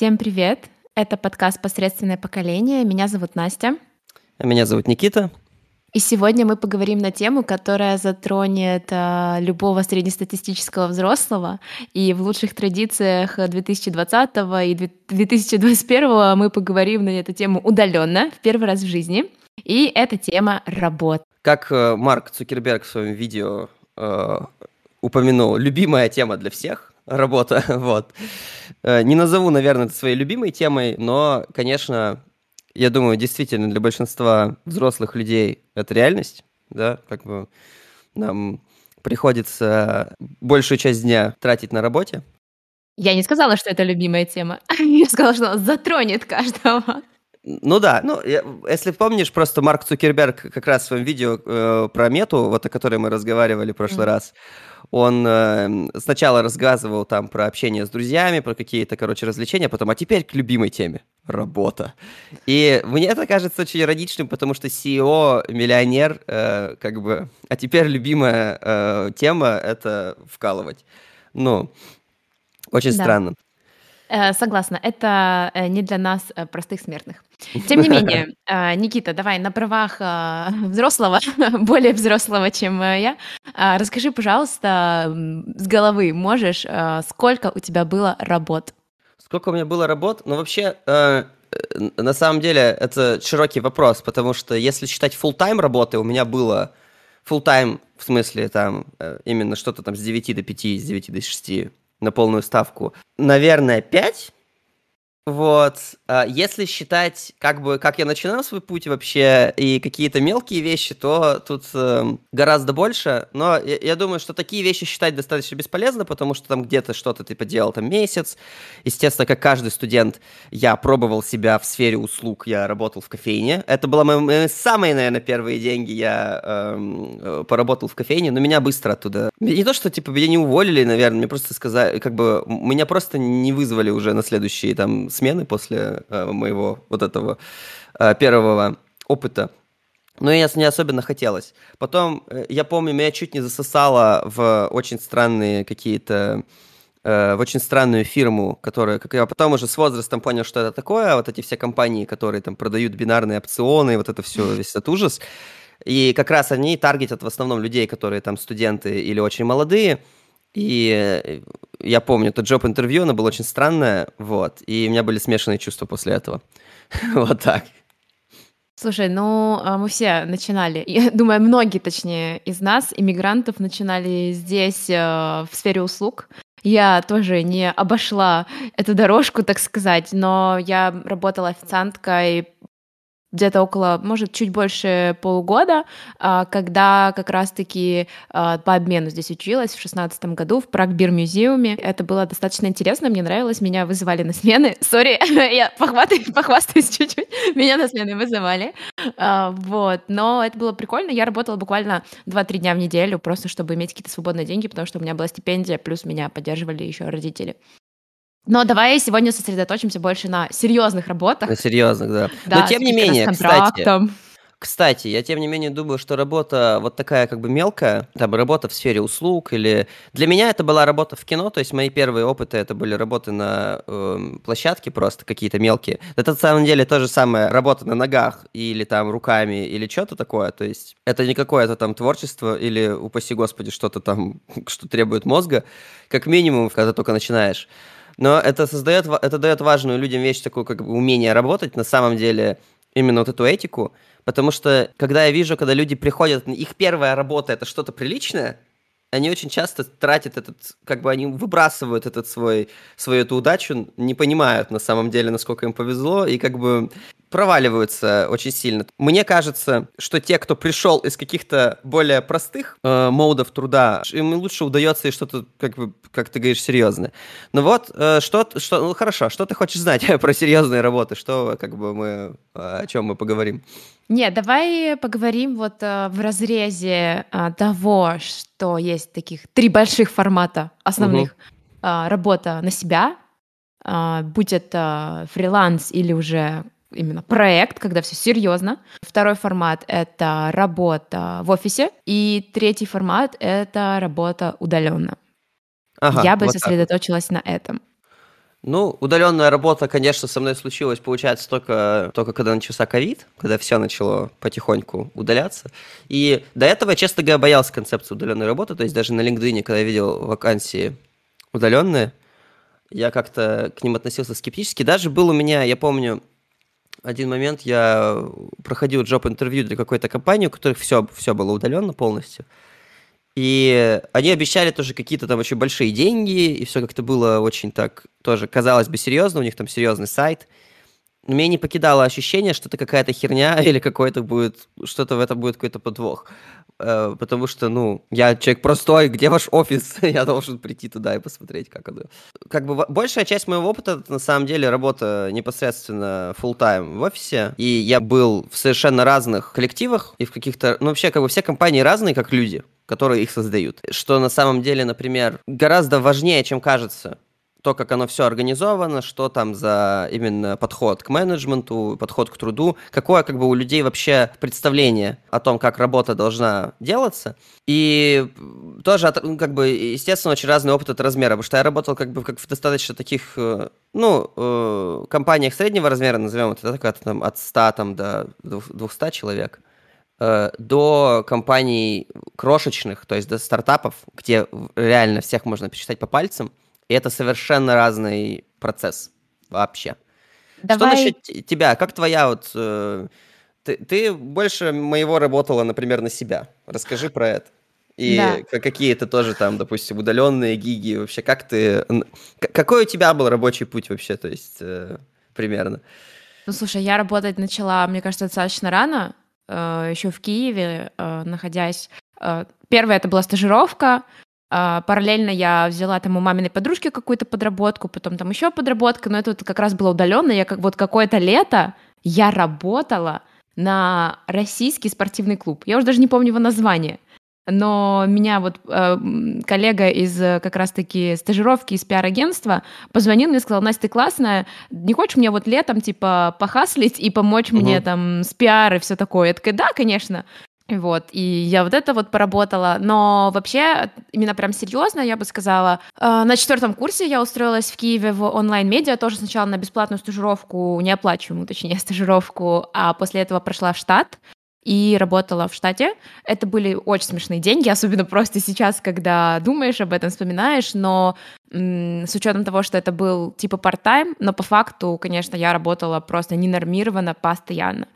Всем привет! Это подкаст «Посредственное поколение». Меня зовут Настя. А меня зовут Никита. И сегодня мы поговорим на тему, которая затронет а, любого среднестатистического взрослого. И в лучших традициях 2020 и 2021 мы поговорим на эту тему удаленно, в первый раз в жизни. И это тема работ. Как э, Марк Цукерберг в своем видео э, упомянул, любимая тема для всех — работа. вот. Э, не назову, наверное, это своей любимой темой, но, конечно, я думаю, действительно, для большинства взрослых людей это реальность, да, как бы нам приходится большую часть дня тратить на работе. Я не сказала, что это любимая тема. Я сказала, что она затронет каждого. Ну да, ну если помнишь, просто Марк Цукерберг как раз в своем видео э, про мету, вот о которой мы разговаривали в прошлый mm-hmm. раз, он э, сначала рассказывал там про общение с друзьями, про какие-то, короче, развлечения, потом, а теперь к любимой теме – работа. И мне это кажется очень ироничным, потому что CEO, миллионер, э, как бы, а теперь любимая э, тема – это вкалывать. Ну, очень да. странно. Э, согласна, это э, не для нас, э, простых смертных. Тем не менее, Никита, давай на правах взрослого, более взрослого, чем я, расскажи, пожалуйста, с головы можешь, сколько у тебя было работ? Сколько у меня было работ? Ну, вообще, на самом деле, это широкий вопрос, потому что если считать full тайм работы, у меня было full тайм в смысле там именно что-то там с 9 до 5, с 9 до 6 на полную ставку, наверное, 5. Вот, а если считать, как бы, как я начинал свой путь вообще, и какие-то мелкие вещи, то тут э, гораздо больше, но я, я думаю, что такие вещи считать достаточно бесполезно, потому что там где-то что-то ты поделал там месяц, естественно, как каждый студент, я пробовал себя в сфере услуг, я работал в кофейне, это было мои, мои самые, наверное, первые деньги, я эм, э, поработал в кофейне, но меня быстро оттуда, не то, что, типа, меня не уволили, наверное, мне просто сказали, как бы, меня просто не вызвали уже на следующие, там, смены после э, моего вот этого э, первого опыта. Но я не особенно хотелось. Потом, э, я помню, меня чуть не засосало в очень странные какие-то в очень странную фирму, которая, как я потом уже с возрастом понял, что это такое, вот эти все компании, которые там продают бинарные опционы, вот это все, весь этот ужас. И как раз они таргетят в основном людей, которые там студенты или очень молодые, и э, я помню, это джоб-интервью, оно было очень странное, вот, и у меня были смешанные чувства после этого. вот так. Слушай, ну а, мы все начинали, я думаю, многие, точнее, из нас, иммигрантов, начинали здесь, э, в сфере услуг. Я тоже не обошла эту дорожку, так сказать, но я работала официанткой где-то около, может, чуть больше полугода, а, когда как раз-таки а, по обмену здесь училась в шестнадцатом году в Прагбир музеуме. Это было достаточно интересно, мне нравилось, меня вызывали на смены. Сори, я похвастаюсь, похвастаюсь чуть-чуть, меня на смены вызывали. А, вот, но это было прикольно. Я работала буквально 2-3 дня в неделю, просто чтобы иметь какие-то свободные деньги, потому что у меня была стипендия, плюс меня поддерживали еще родители. Но давай сегодня сосредоточимся больше на серьезных работах. На серьезных, да. да Но тем не менее, кстати, кстати, я тем не менее думаю, что работа вот такая как бы мелкая, там работа в сфере услуг или... Для меня это была работа в кино, то есть мои первые опыты это были работы на э, площадке просто какие-то мелкие. Это на самом деле то же самое работа на ногах или там руками или что-то такое, то есть это не какое-то там творчество или, упаси господи, что-то там, что требует мозга, как минимум, когда только начинаешь. Но это создает, это дает важную людям вещь, такую как бы умение работать, на самом деле, именно вот эту этику, потому что, когда я вижу, когда люди приходят, их первая работа — это что-то приличное, они очень часто тратят этот, как бы они выбрасывают этот свой, свою эту удачу, не понимают на самом деле, насколько им повезло, и как бы проваливаются очень сильно. Мне кажется, что те, кто пришел из каких-то более простых э, модов труда, им лучше удается и что-то, как бы, как ты говоришь, серьезное. Ну вот, э, что, что, ну хорошо, что ты хочешь знать про серьезные работы? Что, как бы мы, о чем мы поговорим? Нет, давай поговорим вот э, в разрезе э, того, что есть таких три больших формата основных. Угу. Э, работа на себя, э, будь это фриланс или уже именно проект, когда все серьезно. Второй формат — это работа в офисе. И третий формат — это работа удаленно. Ага, Я бы вот сосредоточилась так. на этом. Ну, удаленная работа, конечно, со мной случилась, получается, только, только когда начался ковид, когда все начало потихоньку удаляться. И до этого, честно говоря, боялся концепции удаленной работы, то есть даже на LinkedIn, когда я видел вакансии удаленные, я как-то к ним относился скептически. Даже был у меня, я помню, один момент, я проходил джоб-интервью для какой-то компании, у которых все, все было удаленно полностью. И они обещали тоже какие-то там очень большие деньги, и все как-то было очень так, тоже казалось бы серьезно, у них там серьезный сайт. Но меня не покидало ощущение, что это какая-то херня или какой-то будет, что-то в этом будет какой-то подвох. Э, потому что, ну, я человек простой, где ваш офис? я должен прийти туда и посмотреть, как оно. Как бы большая часть моего опыта, это на самом деле работа непосредственно full time в офисе, и я был в совершенно разных коллективах и в каких-то, ну, вообще, как бы все компании разные, как люди которые их создают. Что на самом деле, например, гораздо важнее, чем кажется то, как оно все организовано, что там за именно подход к менеджменту, подход к труду, какое как бы у людей вообще представление о том, как работа должна делаться. И тоже, ну, как бы, естественно, очень разный опыт от размера, потому что я работал как бы как в достаточно таких, э, ну, э, компаниях среднего размера, назовем это, так, там, от 100 там, до 200 человек. Э, до компаний крошечных, то есть до стартапов, где реально всех можно пересчитать по пальцам, и это совершенно разный процесс вообще. Давай... Что насчет тебя? Как твоя вот... Э, ты, ты больше моего работала, например, на себя. Расскажи про это. И да. какие то тоже там, допустим, удаленные гиги. Вообще, как ты... Какой у тебя был рабочий путь вообще, то есть, э, примерно? Ну, слушай, я работать начала, мне кажется, достаточно рано. Э, еще в Киеве, э, находясь. Э, первая это была стажировка. Параллельно я взяла там у маминой подружки какую-то подработку, потом там еще подработка, но это вот как раз было удаленно. Я как вот какое-то лето я работала на российский спортивный клуб. Я уже даже не помню его название но меня вот э, коллега из э, как раз-таки стажировки из пиар-агентства позвонил мне сказал, Настя, ты классная, не хочешь мне вот летом, типа, похаслить и помочь угу. мне там с пиар и все такое? Я такая, да, конечно. Вот, и я вот это вот поработала, но вообще, именно прям серьезно, я бы сказала, э, на четвертом курсе я устроилась в Киеве в онлайн-медиа, тоже сначала на бесплатную стажировку, неоплачиваемую, точнее, стажировку, а после этого прошла в штат, и работала в штате. Это были очень смешные деньги, особенно просто сейчас, когда думаешь об этом, вспоминаешь, но с учетом того, что это был типа part-time, но по факту, конечно, я работала просто ненормированно постоянно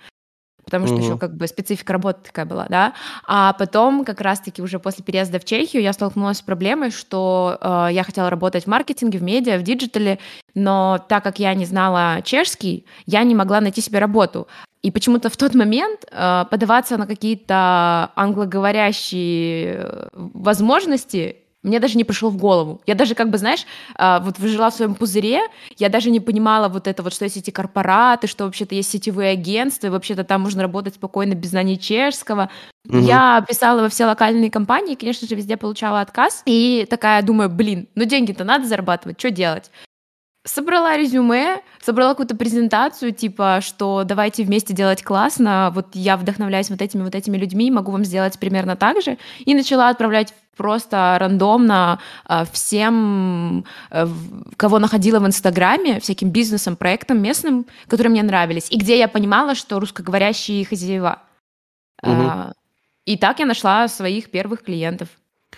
потому что угу. еще как бы специфика работы такая была, да. А потом как раз-таки уже после переезда в Чехию я столкнулась с проблемой, что э, я хотела работать в маркетинге, в медиа, в digital е, но так как я не знала чешский, я не могла найти себе работу. И почему-то в тот момент э, подаваться на какие-то англоговорящие э, возможности мне даже не пришло в голову. Я даже, как бы, знаешь, э, вот жила в своем пузыре, я даже не понимала вот это вот, что есть эти корпораты, что вообще-то есть сетевые агентства, и вообще-то там можно работать спокойно без знания чешского. Угу. Я писала во все локальные компании, конечно же, везде получала отказ. И такая думаю, блин, ну деньги-то надо зарабатывать, что делать? Собрала резюме, собрала какую-то презентацию, типа, что давайте вместе делать классно, вот я вдохновляюсь вот этими вот этими людьми, могу вам сделать примерно так же, и начала отправлять просто рандомно э, всем, э, кого находила в Инстаграме, всяким бизнесом, проектам местным, которые мне нравились, и где я понимала, что русскоговорящие хозяева. Угу. А, и так я нашла своих первых клиентов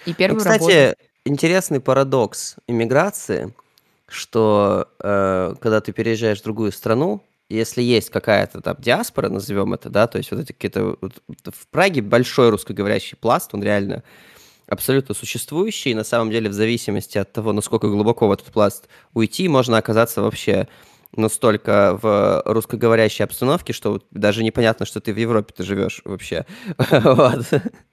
и первую ну, кстати, работу. интересный парадокс иммиграции – что э, когда ты переезжаешь в другую страну, если есть какая-то там диаспора, назовем это, да, то есть вот эти какие-то... Вот, в Праге большой русскоговорящий пласт, он реально абсолютно существующий, и на самом деле в зависимости от того, насколько глубоко в этот пласт уйти, можно оказаться вообще настолько в русскоговорящей обстановке, что даже непонятно, что ты в Европе ты живешь вообще. вот.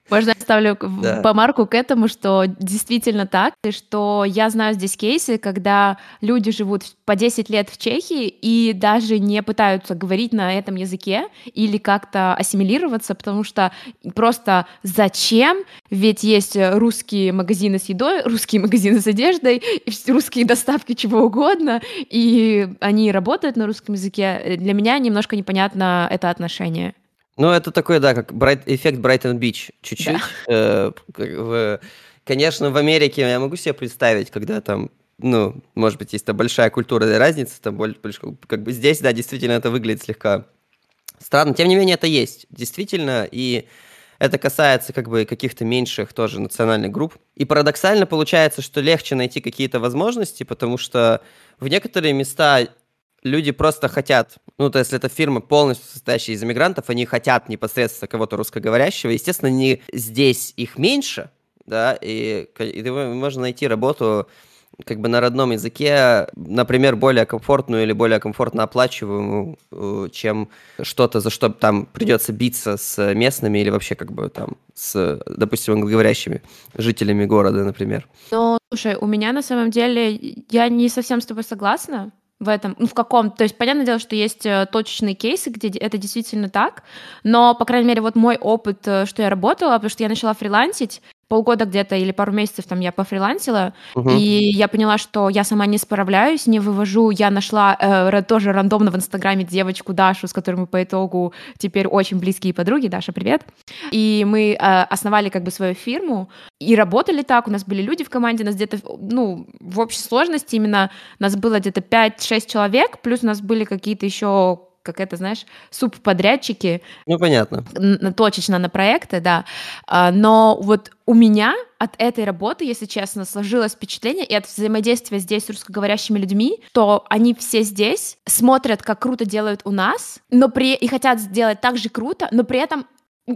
Можно я ставлю да. помарку к этому, что действительно так, и что я знаю здесь кейсы, когда люди живут по 10 лет в Чехии и даже не пытаются говорить на этом языке или как-то ассимилироваться, потому что просто зачем? Ведь есть русские магазины с едой, русские магазины с одеждой, русские доставки чего угодно, и они работают на русском языке. Для меня немножко непонятно это отношение. Ну, это такой, да, как Bright, эффект Брайтон Бич, чуть-чуть. Да. Э, конечно, в Америке я могу себе представить, когда там ну, может быть, есть там большая культурная разница, там больше, как бы здесь, да, действительно это выглядит слегка странно. Тем не менее, это есть, действительно, и это касается как бы каких-то меньших тоже национальных групп. И парадоксально получается, что легче найти какие-то возможности, потому что в некоторые места люди просто хотят, ну, то есть, если это фирма полностью состоящая из иммигрантов, они хотят непосредственно кого-то русскоговорящего, естественно, не здесь их меньше, да, и, и можно найти работу как бы на родном языке, например, более комфортную или более комфортно оплачиваемую, э, чем что-то, за что там придется биться с местными или вообще как бы там с, допустим, англоговорящими жителями города, например. Ну, слушай, у меня на самом деле, я не совсем с тобой согласна, в этом, ну, в каком, то есть, понятное дело, что есть э, точечные кейсы, где это действительно так, но, по крайней мере, вот мой опыт, э, что я работала, потому что я начала фрилансить, полгода где-то или пару месяцев там я пофрилансила, угу. и я поняла, что я сама не справляюсь, не вывожу. Я нашла э, тоже рандомно в Инстаграме девочку Дашу, с которой мы по итогу теперь очень близкие подруги. Даша, привет. И мы э, основали как бы свою фирму и работали так. У нас были люди в команде, у нас где-то, ну, в общей сложности именно нас было где-то 5-6 человек, плюс у нас были какие-то еще как это, знаешь, субподрядчики. Ну, понятно. Точечно на проекты, да. А, но вот у меня от этой работы, если честно, сложилось впечатление и от взаимодействия здесь с русскоговорящими людьми, то они все здесь смотрят, как круто делают у нас, но при... и хотят сделать так же круто, но при этом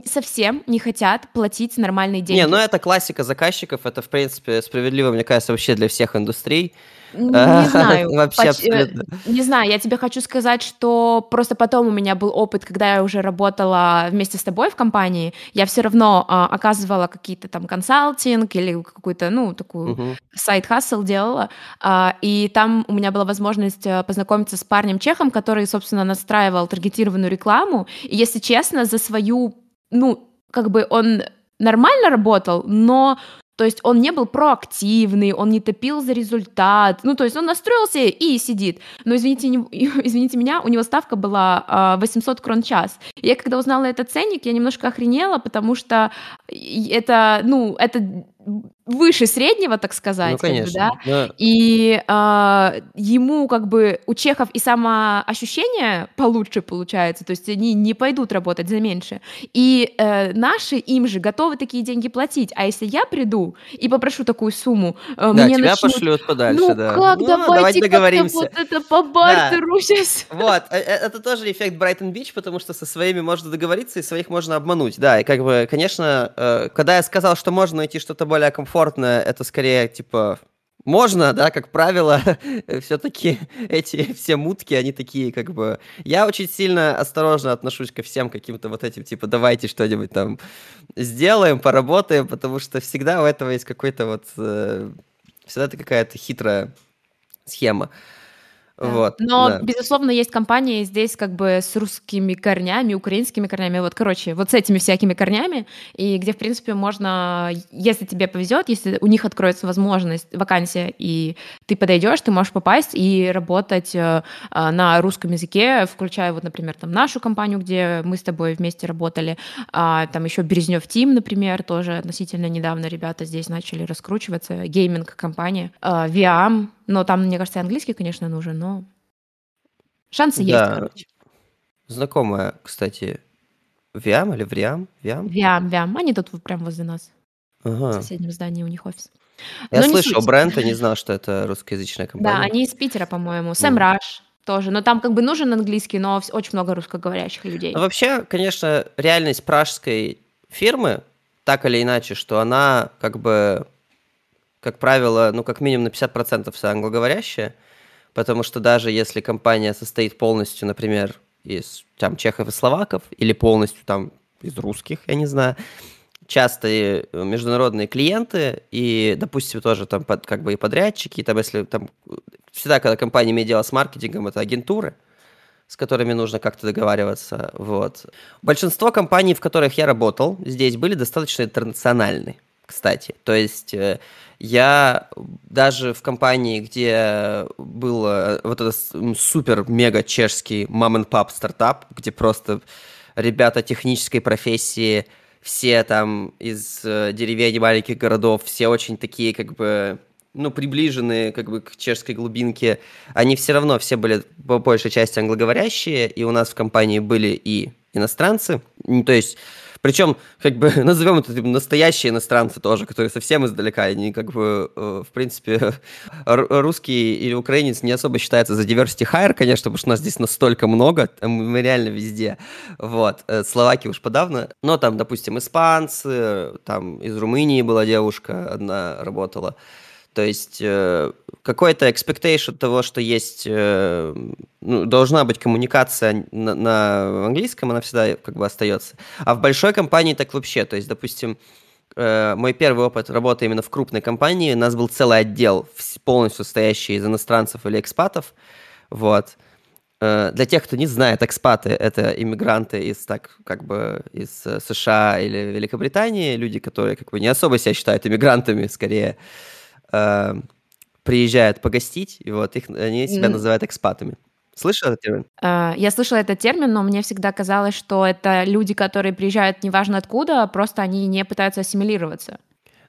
совсем не хотят платить нормальные деньги. Не, ну это классика заказчиков, это, в принципе, справедливо, мне кажется, вообще для всех индустрий. Не знаю. Вообще абсолютно. Не знаю, я тебе хочу сказать, что просто потом у меня был опыт, когда я уже работала вместе с тобой в компании, я все равно а, оказывала какие-то там консалтинг или какую-то, ну, такую угу. сайт-хассел делала, а, и там у меня была возможность э, познакомиться с парнем-чехом, который, собственно, настраивал таргетированную рекламу, и, если честно, за свою, ну, как бы он нормально работал, но то есть он не был проактивный, он не топил за результат. Ну, то есть он настроился и сидит. Но, извините, извините меня, у него ставка была 800 а, крон час. Я когда узнала этот ценник, я немножко охренела, потому что это, ну, это выше среднего, так сказать. Ну, конечно. Как бы, да? Да. И э, ему как бы у чехов и самоощущение получше получается, то есть они не пойдут работать за меньше. И э, наши им же готовы такие деньги платить, а если я приду и попрошу такую сумму, э, да, мне тебя начнут... пошлют подальше, ну, да. как, ну, давайте, давайте договоримся. вот это по бартеру да. сейчас. Вот, э, э, это тоже эффект Брайтон Бич, потому что со своими можно договориться и своих можно обмануть, да, и как бы, конечно, когда я сказал, что можно найти что-то более комфортное, комфортно, это скорее, типа, можно, да, как правило, все-таки эти все мутки, они такие, как бы... Я очень сильно осторожно отношусь ко всем каким-то вот этим, типа, давайте что-нибудь там сделаем, поработаем, потому что всегда у этого есть какой-то вот... Э, всегда это какая-то хитрая схема. Вот, Но, да. безусловно, есть компании здесь как бы с русскими корнями, украинскими корнями, вот, короче, вот с этими всякими корнями, и где, в принципе, можно, если тебе повезет, если у них откроется возможность, вакансия, и ты подойдешь, ты можешь попасть и работать э, э, на русском языке, включая вот, например, там нашу компанию, где мы с тобой вместе работали, а, там еще Березнев Тим, например, тоже относительно недавно ребята здесь начали раскручиваться, гейминг-компания, э, Viam, но там, мне кажется, английский, конечно, нужен, но шансы да. есть, короче. Знакомая, кстати, Виам или Вриам? Виам? Виам, Виам. Они тут прямо возле нас. Ага. В соседнем здании у них офис. Я но слышал бренд, и не знал, что это русскоязычная компания. Да, они из Питера, по-моему. Сэм Раш тоже. Но там как бы нужен английский, но очень много русскоговорящих людей. Ну, вообще, конечно, реальность пражской фирмы, так или иначе, что она как бы как правило, ну, как минимум на 50% вся англоговорящая, потому что даже если компания состоит полностью, например, из там, чехов и словаков, или полностью там из русских, я не знаю, часто международные клиенты, и, допустим, тоже там под, как бы и подрядчики, и там, если там, всегда, когда компания имеет дело с маркетингом, это агентуры, с которыми нужно как-то договариваться, вот. Большинство компаний, в которых я работал, здесь были достаточно интернациональны, кстати, то есть э, я даже в компании, где был э, вот этот супер-мега чешский мам-н-пап стартап, где просто ребята технической профессии, все там из э, деревень маленьких городов, все очень такие как бы ну, приближенные как бы к чешской глубинке, они все равно все были по большей части англоговорящие, и у нас в компании были и иностранцы, то есть причем, как бы, назовем это типа, настоящие иностранцы тоже, которые совсем издалека, они как бы, э, в принципе, русский или украинец не особо считается за diversity hire, конечно, потому что нас здесь настолько много, мы реально везде, вот, э, словаки уж подавно, но там, допустим, испанцы, там из Румынии была девушка, одна работала, то есть э, какой-то expectation того, что есть, э, ну, должна быть коммуникация на, на английском, она всегда как бы остается. А в большой компании так вообще. То есть, допустим, э, мой первый опыт работы именно в крупной компании, у нас был целый отдел, полностью состоящий из иностранцев или экспатов. Вот. Э, для тех, кто не знает, экспаты — это иммигранты из, так, как бы, из США или Великобритании, люди, которые как бы не особо себя считают иммигрантами, скорее э, приезжают погостить, и вот их, они себя mm. называют экспатами. Слышала этот термин? Uh, я слышала этот термин, но мне всегда казалось, что это люди, которые приезжают неважно откуда, просто они не пытаются ассимилироваться.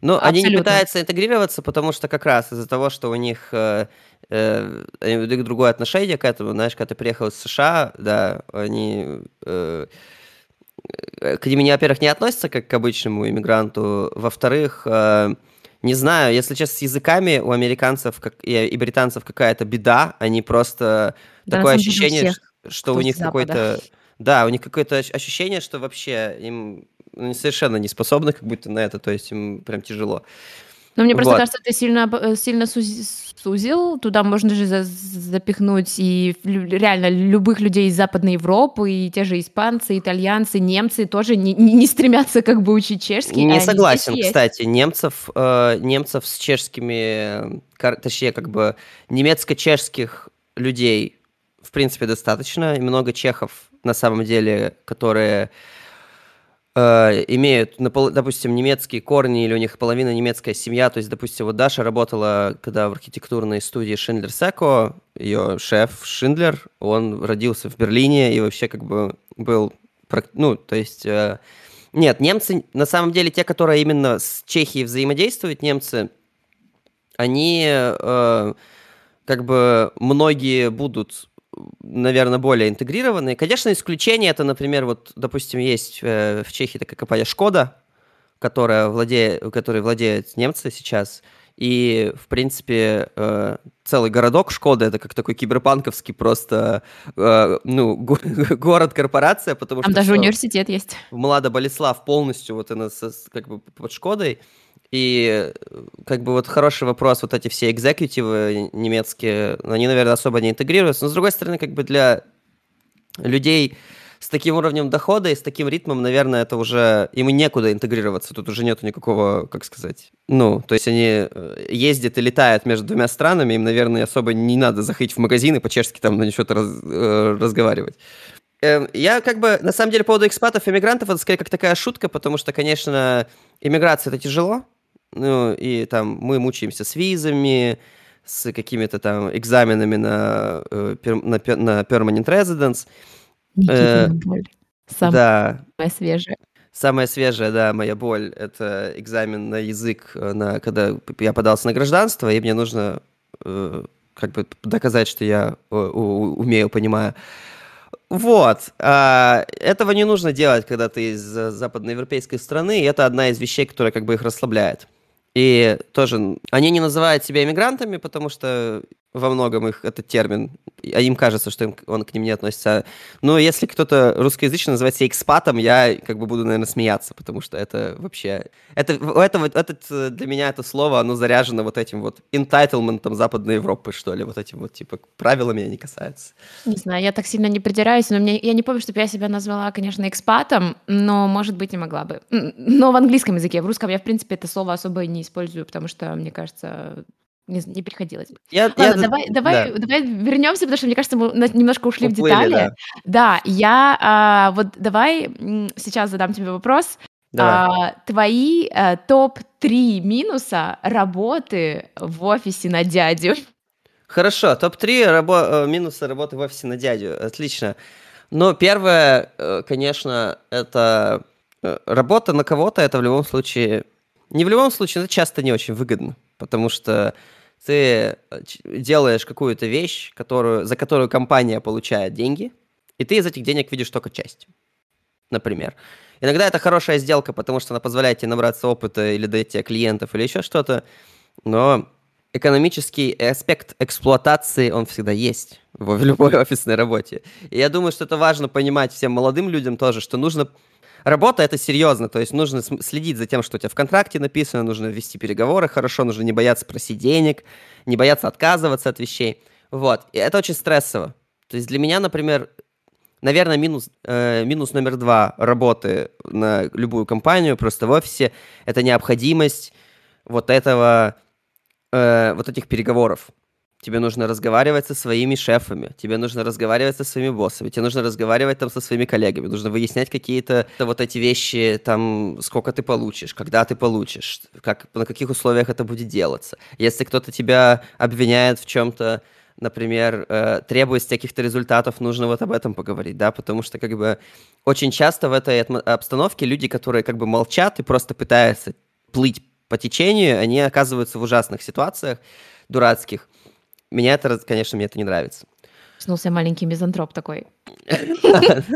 Ну, они не пытаются интегрироваться, потому что как раз из-за того, что у них э, э, другое отношение к этому, знаешь, когда ты приехал из США, да, они э, к ним, во-первых, не относятся как к обычному иммигранту, во-вторых, э, не знаю, если честно, с языками у американцев как, и, и британцев какая-то беда, они просто да, такое ощущение, всех, что у них какой-то... Да, у них какое-то ощущение, что вообще им ну, совершенно не способны как будто на это, то есть им прям тяжело. Но мне просто вот. кажется, ты сильно, э, сильно сузил. Туда можно же запихнуть и реально любых людей из Западной Европы, и те же испанцы, итальянцы, немцы тоже не, не стремятся как бы учить чешский. Не а согласен, кстати. Немцев, э, немцев с чешскими, точнее, как бы немецко-чешских людей в принципе достаточно. И много чехов на самом деле, которые Э, имеют, допустим, немецкие корни или у них половина немецкая семья. То есть, допустим, вот Даша работала, когда в архитектурной студии Шиндлер Секо, ее шеф Шиндлер, он родился в Берлине и вообще как бы был, ну, то есть... Э, нет, немцы, на самом деле, те, которые именно с Чехией взаимодействуют, немцы, они э, как бы многие будут наверное, более интегрированные. Конечно, исключение это, например, вот, допустим, есть э, в Чехии такая компания Шкода, которая владеет, которой владеют немцы сейчас, и, в принципе, э, целый городок Шкода это как такой киберпанковский просто, э, ну, город-корпорация, потому Там что... Там даже университет есть. Млада Болеслав полностью вот она как бы под Шкодой, и как бы вот хороший вопрос, вот эти все экзекутивы немецкие, они, наверное, особо не интегрируются. Но, с другой стороны, как бы для людей с таким уровнем дохода и с таким ритмом, наверное, это уже им некуда интегрироваться. Тут уже нету никакого, как сказать, ну, то есть они э, ездят и летают между двумя странами, им, наверное, особо не надо заходить в магазин и по-чешски там на что-то раз, э, разговаривать. Эм, я как бы, на самом деле, по поводу экспатов и мигрантов, это скорее как такая шутка, потому что, конечно, иммиграция – это тяжело, ну, и там мы мучаемся с визами, с какими-то там экзаменами на, э, на, на permanent residence. Никита, э, боль. Самая да. свежая. Самая свежая, да, моя боль – это экзамен на язык, э, на, когда я подался на гражданство, и мне нужно э, как бы доказать, что я э, умею, понимаю. Вот. А, этого не нужно делать, когда ты из западноевропейской страны, и это одна из вещей, которая как бы их расслабляет. И тоже они не называют себя иммигрантами, потому что во многом их этот термин, а им кажется, что им, он к ним не относится. Но если кто-то русскоязычный называет себя экспатом, я как бы буду, наверное, смеяться, потому что это вообще... Это, это, вот, этот, для меня это слово, оно заряжено вот этим вот entitlement Западной Европы, что ли, вот этим вот, типа, правилами не касается. Не знаю, я так сильно не придираюсь, но мне, я не помню, чтобы я себя назвала, конечно, экспатом, но, может быть, и могла бы. Но в английском языке, в русском я, в принципе, это слово особо не использую, потому что, мне кажется, не, не приходилось. Я, Ладно, я, давай, давай, да. давай вернемся, потому что мне кажется, мы немножко ушли Уплыли, в детали. Да, да я а, вот давай сейчас задам тебе вопрос. А, твои а, топ-3 минуса работы в офисе на дядю. Хорошо, топ-3 рабо- э, минуса работы в офисе на дядю. Отлично. Но первое, э, конечно, это работа на кого-то, это в любом случае... Не в любом случае, это часто не очень выгодно. потому что ты э, делаешь какую-то вещь, которую, за которую компания получает деньги, и ты из этих денег видишь только часть, например. Иногда это хорошая сделка, потому что она позволяет тебе набраться опыта или дать тебе клиентов или еще что-то, но экономический аспект эксплуатации, он всегда есть в любой офисной работе. И я думаю, что это важно понимать всем молодым людям тоже, что нужно... Работа — это серьезно, то есть нужно следить за тем, что у тебя в контракте написано, нужно вести переговоры хорошо, нужно не бояться просить денег, не бояться отказываться от вещей. Вот, и это очень стрессово. То есть для меня, например, наверное, минус, э, минус номер два работы на любую компанию просто в офисе — это необходимость вот этого э, вот этих переговоров. Тебе нужно разговаривать со своими шефами, тебе нужно разговаривать со своими боссами, тебе нужно разговаривать там со своими коллегами, нужно выяснять какие-то вот эти вещи, там, сколько ты получишь, когда ты получишь, как, на каких условиях это будет делаться. Если кто-то тебя обвиняет в чем-то, например, э, требует каких-то результатов, нужно вот об этом поговорить, да, потому что как бы очень часто в этой обстановке люди, которые как бы молчат и просто пытаются плыть по течению, они оказываются в ужасных ситуациях, дурацких. Меня это, конечно, мне это не нравится. Снулся маленький мизантроп такой.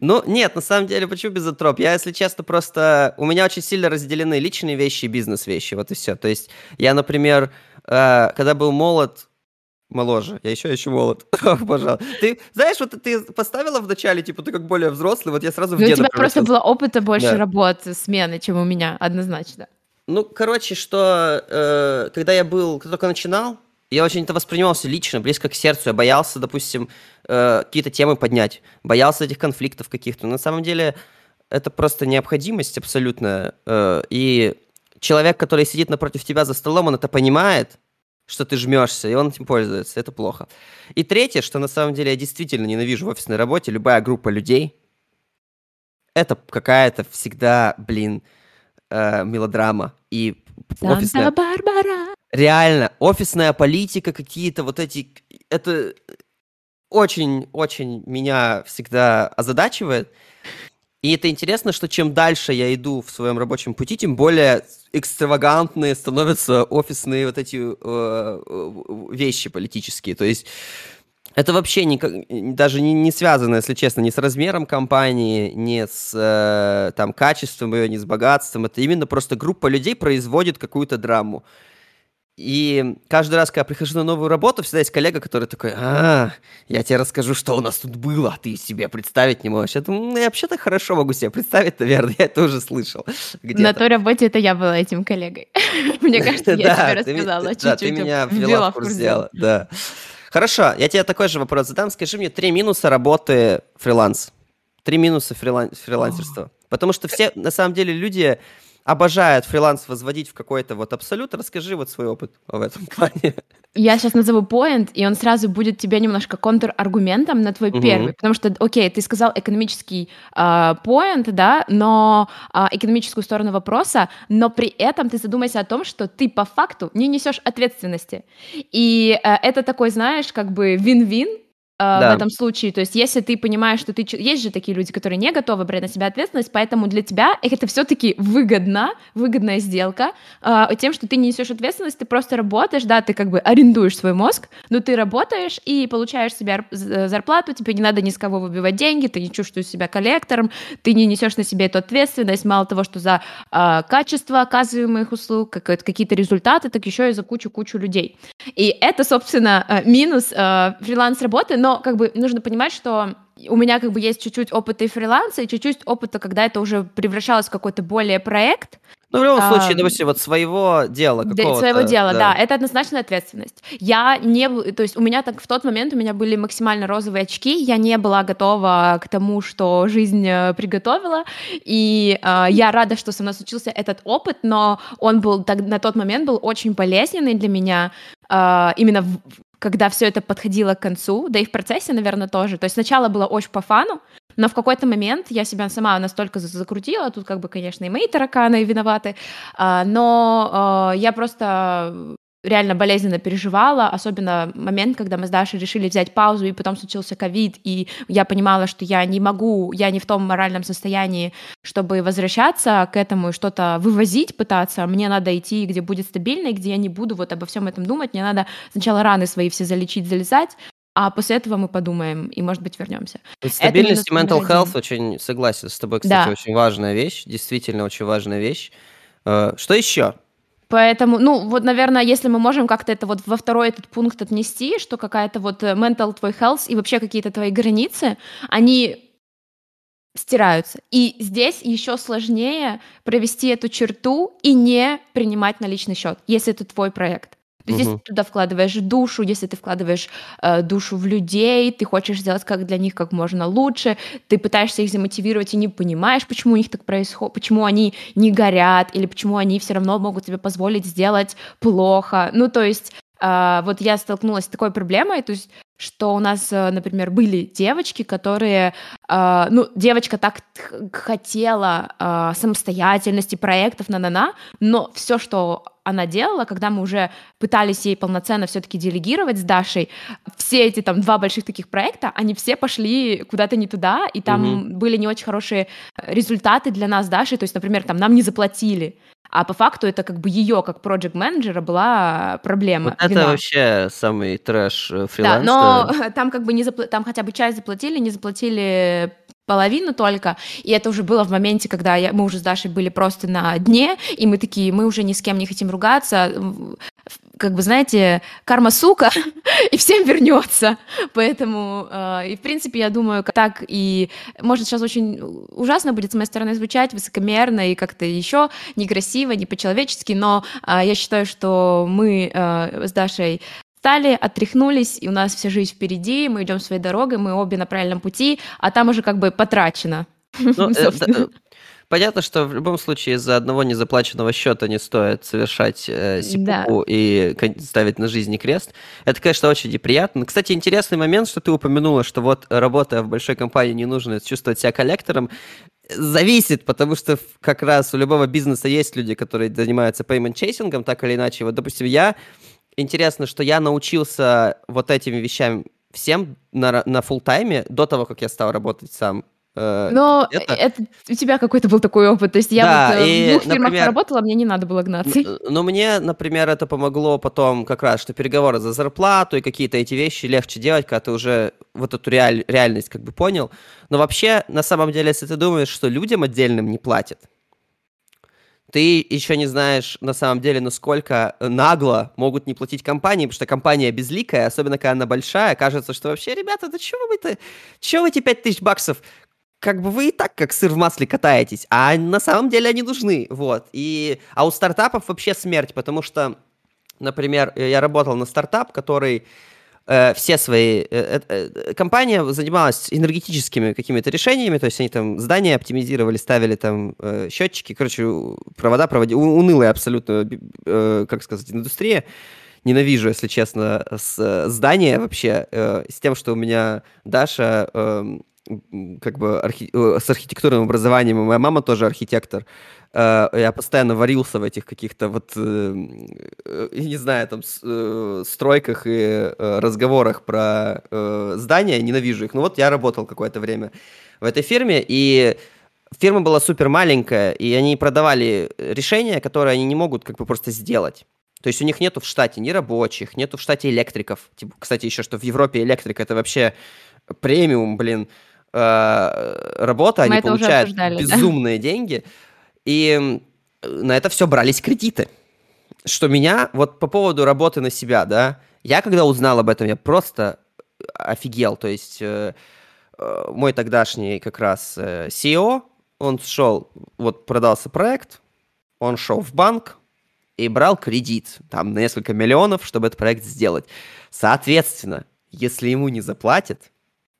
Ну, нет, на самом деле, почему мизантроп? Я, если честно, просто... У меня очень сильно разделены личные вещи и бизнес-вещи, вот и все. То есть я, например, э, когда был молод, моложе. Я еще еще молод. Ох, пожалуйста. Ты знаешь, вот ты поставила в начале, типа, ты как более взрослый, вот я сразу в ну, У тебя просто было опыта больше да. работ, смены, чем у меня, однозначно. Ну, короче, что э, когда я был, когда только начинал, я очень это воспринимался лично, близко к сердцу. Я боялся, допустим, э, какие-то темы поднять, боялся этих конфликтов каких-то. На самом деле это просто необходимость абсолютно. Э, и человек, который сидит напротив тебя за столом, он это понимает, что ты жмешься, и он этим пользуется. Это плохо. И третье, что на самом деле я действительно ненавижу в офисной работе, любая группа людей, это какая-то всегда, блин, э, мелодрама и офисная... Барбара. Реально, офисная политика, какие-то вот эти... Это очень-очень меня всегда озадачивает. И это интересно, что чем дальше я иду в своем рабочем пути, тем более экстравагантные становятся офисные вот эти э, вещи политические. То есть это вообще никак, даже не, не связано, если честно, ни с размером компании, ни с э, там, качеством ее, ни с богатством. Это именно просто группа людей производит какую-то драму. И каждый раз, когда я прихожу на новую работу, всегда есть коллега, который такой, а, я тебе расскажу, что у нас тут было, а ты себе представить не можешь. Я думаю, ну, я вообще-то хорошо могу себе представить, наверное, я это уже слышал. На той работе это я была этим коллегой. Мне кажется, я тебе рассказала чуть-чуть. Да, ты меня ввела в курс дела, да. Хорошо, я тебе такой же вопрос задам. Скажи мне три минуса работы фриланс. Три минуса фрилан... фрилансерства. Потому что все, на самом деле, люди обожают фриланс возводить в какой-то вот абсолют. Расскажи вот свой опыт в этом плане. Я сейчас назову point, и он сразу будет тебе немножко контраргументом на твой uh-huh. первый, потому что, окей, ты сказал экономический э, point, да, но э, экономическую сторону вопроса, но при этом ты задумайся о том, что ты по факту не несешь ответственности. И э, это такой, знаешь, как бы вин-вин, Э, да. в этом случае. То есть, если ты понимаешь, что ты... Есть же такие люди, которые не готовы брать на себя ответственность, поэтому для тебя это все-таки выгодно, выгодная сделка э, тем, что ты не несешь ответственность, ты просто работаешь, да, ты как бы арендуешь свой мозг, но ты работаешь и получаешь себе зарплату, тебе не надо ни с кого выбивать деньги, ты не чувствуешь себя коллектором, ты не несешь на себе эту ответственность, мало того, что за э, качество оказываемых услуг, какие-то результаты, так еще и за кучу-кучу людей. И это, собственно, э, минус э, фриланс-работы, но но как бы нужно понимать, что у меня как бы есть чуть-чуть опыта и фриланса, и чуть-чуть опыта, когда это уже превращалось в какой-то более проект. Ну, в любом а, случае, допустим, вот своего дела какого-то. Своего дела, да. да. Это однозначно ответственность. Я не... То есть у меня так в тот момент у меня были максимально розовые очки, я не была готова к тому, что жизнь э, приготовила, и э, я рада, что со мной случился этот опыт, но он был так, на тот момент был очень болезненный для меня, э, именно в, когда все это подходило к концу, да и в процессе, наверное, тоже. То есть сначала было очень по фану, но в какой-то момент я себя сама настолько закрутила, тут как бы, конечно, и мои тараканы виноваты, а, но а, я просто реально болезненно переживала, особенно момент, когда мы с Дашей решили взять паузу, и потом случился ковид, и я понимала, что я не могу, я не в том моральном состоянии, чтобы возвращаться к этому и что-то вывозить, пытаться. Мне надо идти, где будет стабильно, и где я не буду вот обо всем этом думать. Мне надо сначала раны свои все залечить, залезать, а после этого мы подумаем и, может быть, вернемся. Стабильность и mental health очень согласен с тобой, кстати, да. очень важная вещь, действительно очень важная вещь. Э, что еще? Поэтому, ну, вот, наверное, если мы можем как-то это вот во второй этот пункт отнести, что какая-то вот э, mental твой health и вообще какие-то твои границы, они стираются. И здесь еще сложнее провести эту черту и не принимать на личный счет, если это твой проект. То есть, если ты туда вкладываешь душу, если ты вкладываешь э, душу в людей, ты хочешь сделать как для них как можно лучше, ты пытаешься их замотивировать и не понимаешь, почему у них так происходит, почему они не горят, или почему они все равно могут себе позволить сделать плохо. Ну, то есть, э, вот я столкнулась с такой проблемой, то есть что у нас, э, например, были девочки, которые, э, ну, девочка так хотела э, самостоятельности, проектов, на-на-на, но все, что она делала, когда мы уже пытались ей полноценно все-таки делегировать с Дашей, все эти там два больших таких проекта, они все пошли куда-то не туда, и там угу. были не очень хорошие результаты для нас с Дашей, то есть, например, там нам не заплатили, а по факту это как бы ее, как проект менеджера была проблема. Вот это вообще самый трэш фриланса. Да, но там как бы не запла... там хотя бы часть заплатили, не заплатили половину только, и это уже было в моменте, когда я, мы уже с Дашей были просто на дне, и мы такие, мы уже ни с кем не хотим ругаться, как бы, знаете, карма сука, и всем вернется. Поэтому, э, и в принципе, я думаю, так и, может, сейчас очень ужасно будет с моей стороны звучать, высокомерно и как-то еще некрасиво, не по-человечески, но э, я считаю, что мы э, с Дашей встали, отряхнулись, и у нас вся жизнь впереди, мы идем своей дорогой, мы обе на правильном пути, а там уже как бы потрачено. Ну, э, э, понятно, что в любом случае из-за одного незаплаченного счета не стоит совершать э, сипуку да. и ставить на жизни крест. Это, конечно, очень неприятно. Кстати, интересный момент, что ты упомянула, что вот работая в большой компании не нужно чувствовать себя коллектором. Зависит, потому что как раз у любого бизнеса есть люди, которые занимаются payment chasing, так или иначе. Вот, допустим, я интересно, что я научился вот этим вещам всем на, на full тайме до того, как я стал работать сам. Э, Но это... это у тебя какой-то был такой опыт. То есть я да, вот э, и, в двух например, фирмах поработала, мне не надо было гнаться. Ну, мне, например, это помогло потом как раз, что переговоры за зарплату и какие-то эти вещи легче делать, когда ты уже вот эту реаль, реальность как бы понял. Но вообще, на самом деле, если ты думаешь, что людям отдельным не платят, ты еще не знаешь на самом деле, насколько нагло могут не платить компании, потому что компания безликая, особенно когда она большая, кажется, что вообще, ребята, да чего вы-то, чего вы эти 5000 баксов как бы вы и так как сыр в масле катаетесь, а на самом деле они нужны, вот. И, а у стартапов вообще смерть, потому что, например, я работал на стартап, который Э, все свои... Э, э, компания занималась энергетическими какими-то решениями, то есть они там здания оптимизировали, ставили там счетчики, короче, провода проводили, унылая абсолютно, как сказать, индустрия. Ненавижу, если честно, с здания вообще, с тем, что у меня Даша эм, как бы архи... с архитектурным образованием, и моя мама тоже архитектор, Э, я постоянно варился в этих каких-то вот, э, э, не знаю, там, стройках и разговорах про здания, ненавижу их. Ну вот я работал какое-то время в этой фирме, и фирма была супер маленькая, и они продавали решения, которые они не могут как бы просто сделать. То есть у них нету в штате ни рабочих, нету в штате электриков. Типа, кстати, еще что в Европе электрик это вообще премиум, блин, работа, Мы они получают безумные да? деньги. И на это все брались кредиты. Что меня, вот по поводу работы на себя, да, я когда узнал об этом, я просто офигел. То есть э, э, мой тогдашний как раз э, CEO, он шел, вот продался проект, он шел в банк и брал кредит, там, на несколько миллионов, чтобы этот проект сделать. Соответственно, если ему не заплатят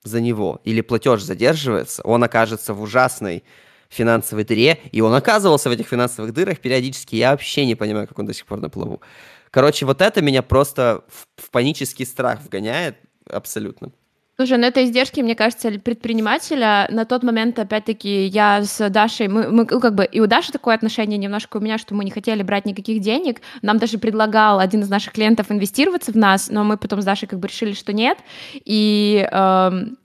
за него или платеж задерживается, он окажется в ужасной финансовой дыре, и он оказывался в этих финансовых дырах периодически. Я вообще не понимаю, как он до сих пор на плаву. Короче, вот это меня просто в, в панический страх вгоняет абсолютно. Слушай, ну это издержки, мне кажется, предпринимателя. На тот момент, опять-таки, я с Дашей, мы, мы ну, как бы, и у Даши такое отношение немножко у меня, что мы не хотели брать никаких денег. Нам даже предлагал один из наших клиентов инвестироваться в нас, но мы потом с Дашей как бы решили, что нет. И эм,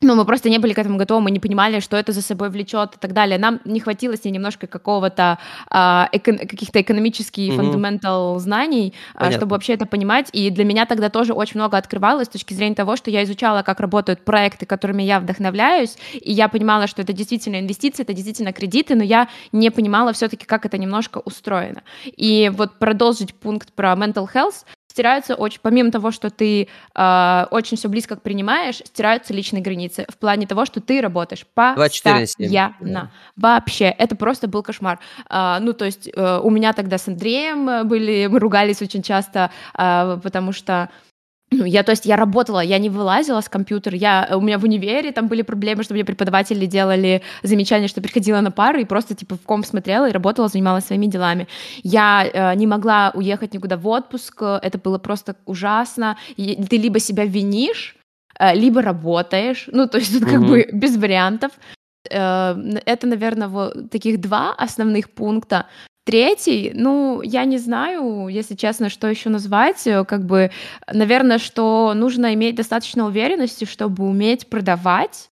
ну, мы просто не были к этому готовы, мы не понимали, что это за собой влечет и так далее. Нам не хватило с ней немножко какого-то а, эко- каких-то экономических mm-hmm. знаний, а, чтобы вообще это понимать. И для меня тогда тоже очень много открывалось с точки зрения того, что я изучала, как работают проекты, которыми я вдохновляюсь, и я понимала, что это действительно инвестиции, это действительно кредиты, но я не понимала все-таки, как это немножко устроено. И вот продолжить пункт про mental health, стираются очень, помимо того, что ты э, очень все близко принимаешь, стираются личные границы в плане того, что ты работаешь постоянно. Вообще, это просто был кошмар. Э, ну, то есть э, у меня тогда с Андреем были, мы ругались очень часто, э, потому что ну, я, то есть, я работала, я не вылазила с компьютера, я, у меня в универе там были проблемы, что мне преподаватели делали замечания, что приходила на пары и просто, типа, в ком смотрела и работала, занималась своими делами. Я э, не могла уехать никуда в отпуск, это было просто ужасно. И ты либо себя винишь, э, либо работаешь, ну, то есть тут как бы без вариантов. Э, это, наверное, вот таких два основных пункта. Третий, ну, я не знаю, если честно, что еще назвать. Э, как бы, наверное, что нужно иметь достаточно уверенности, чтобы уметь продавать.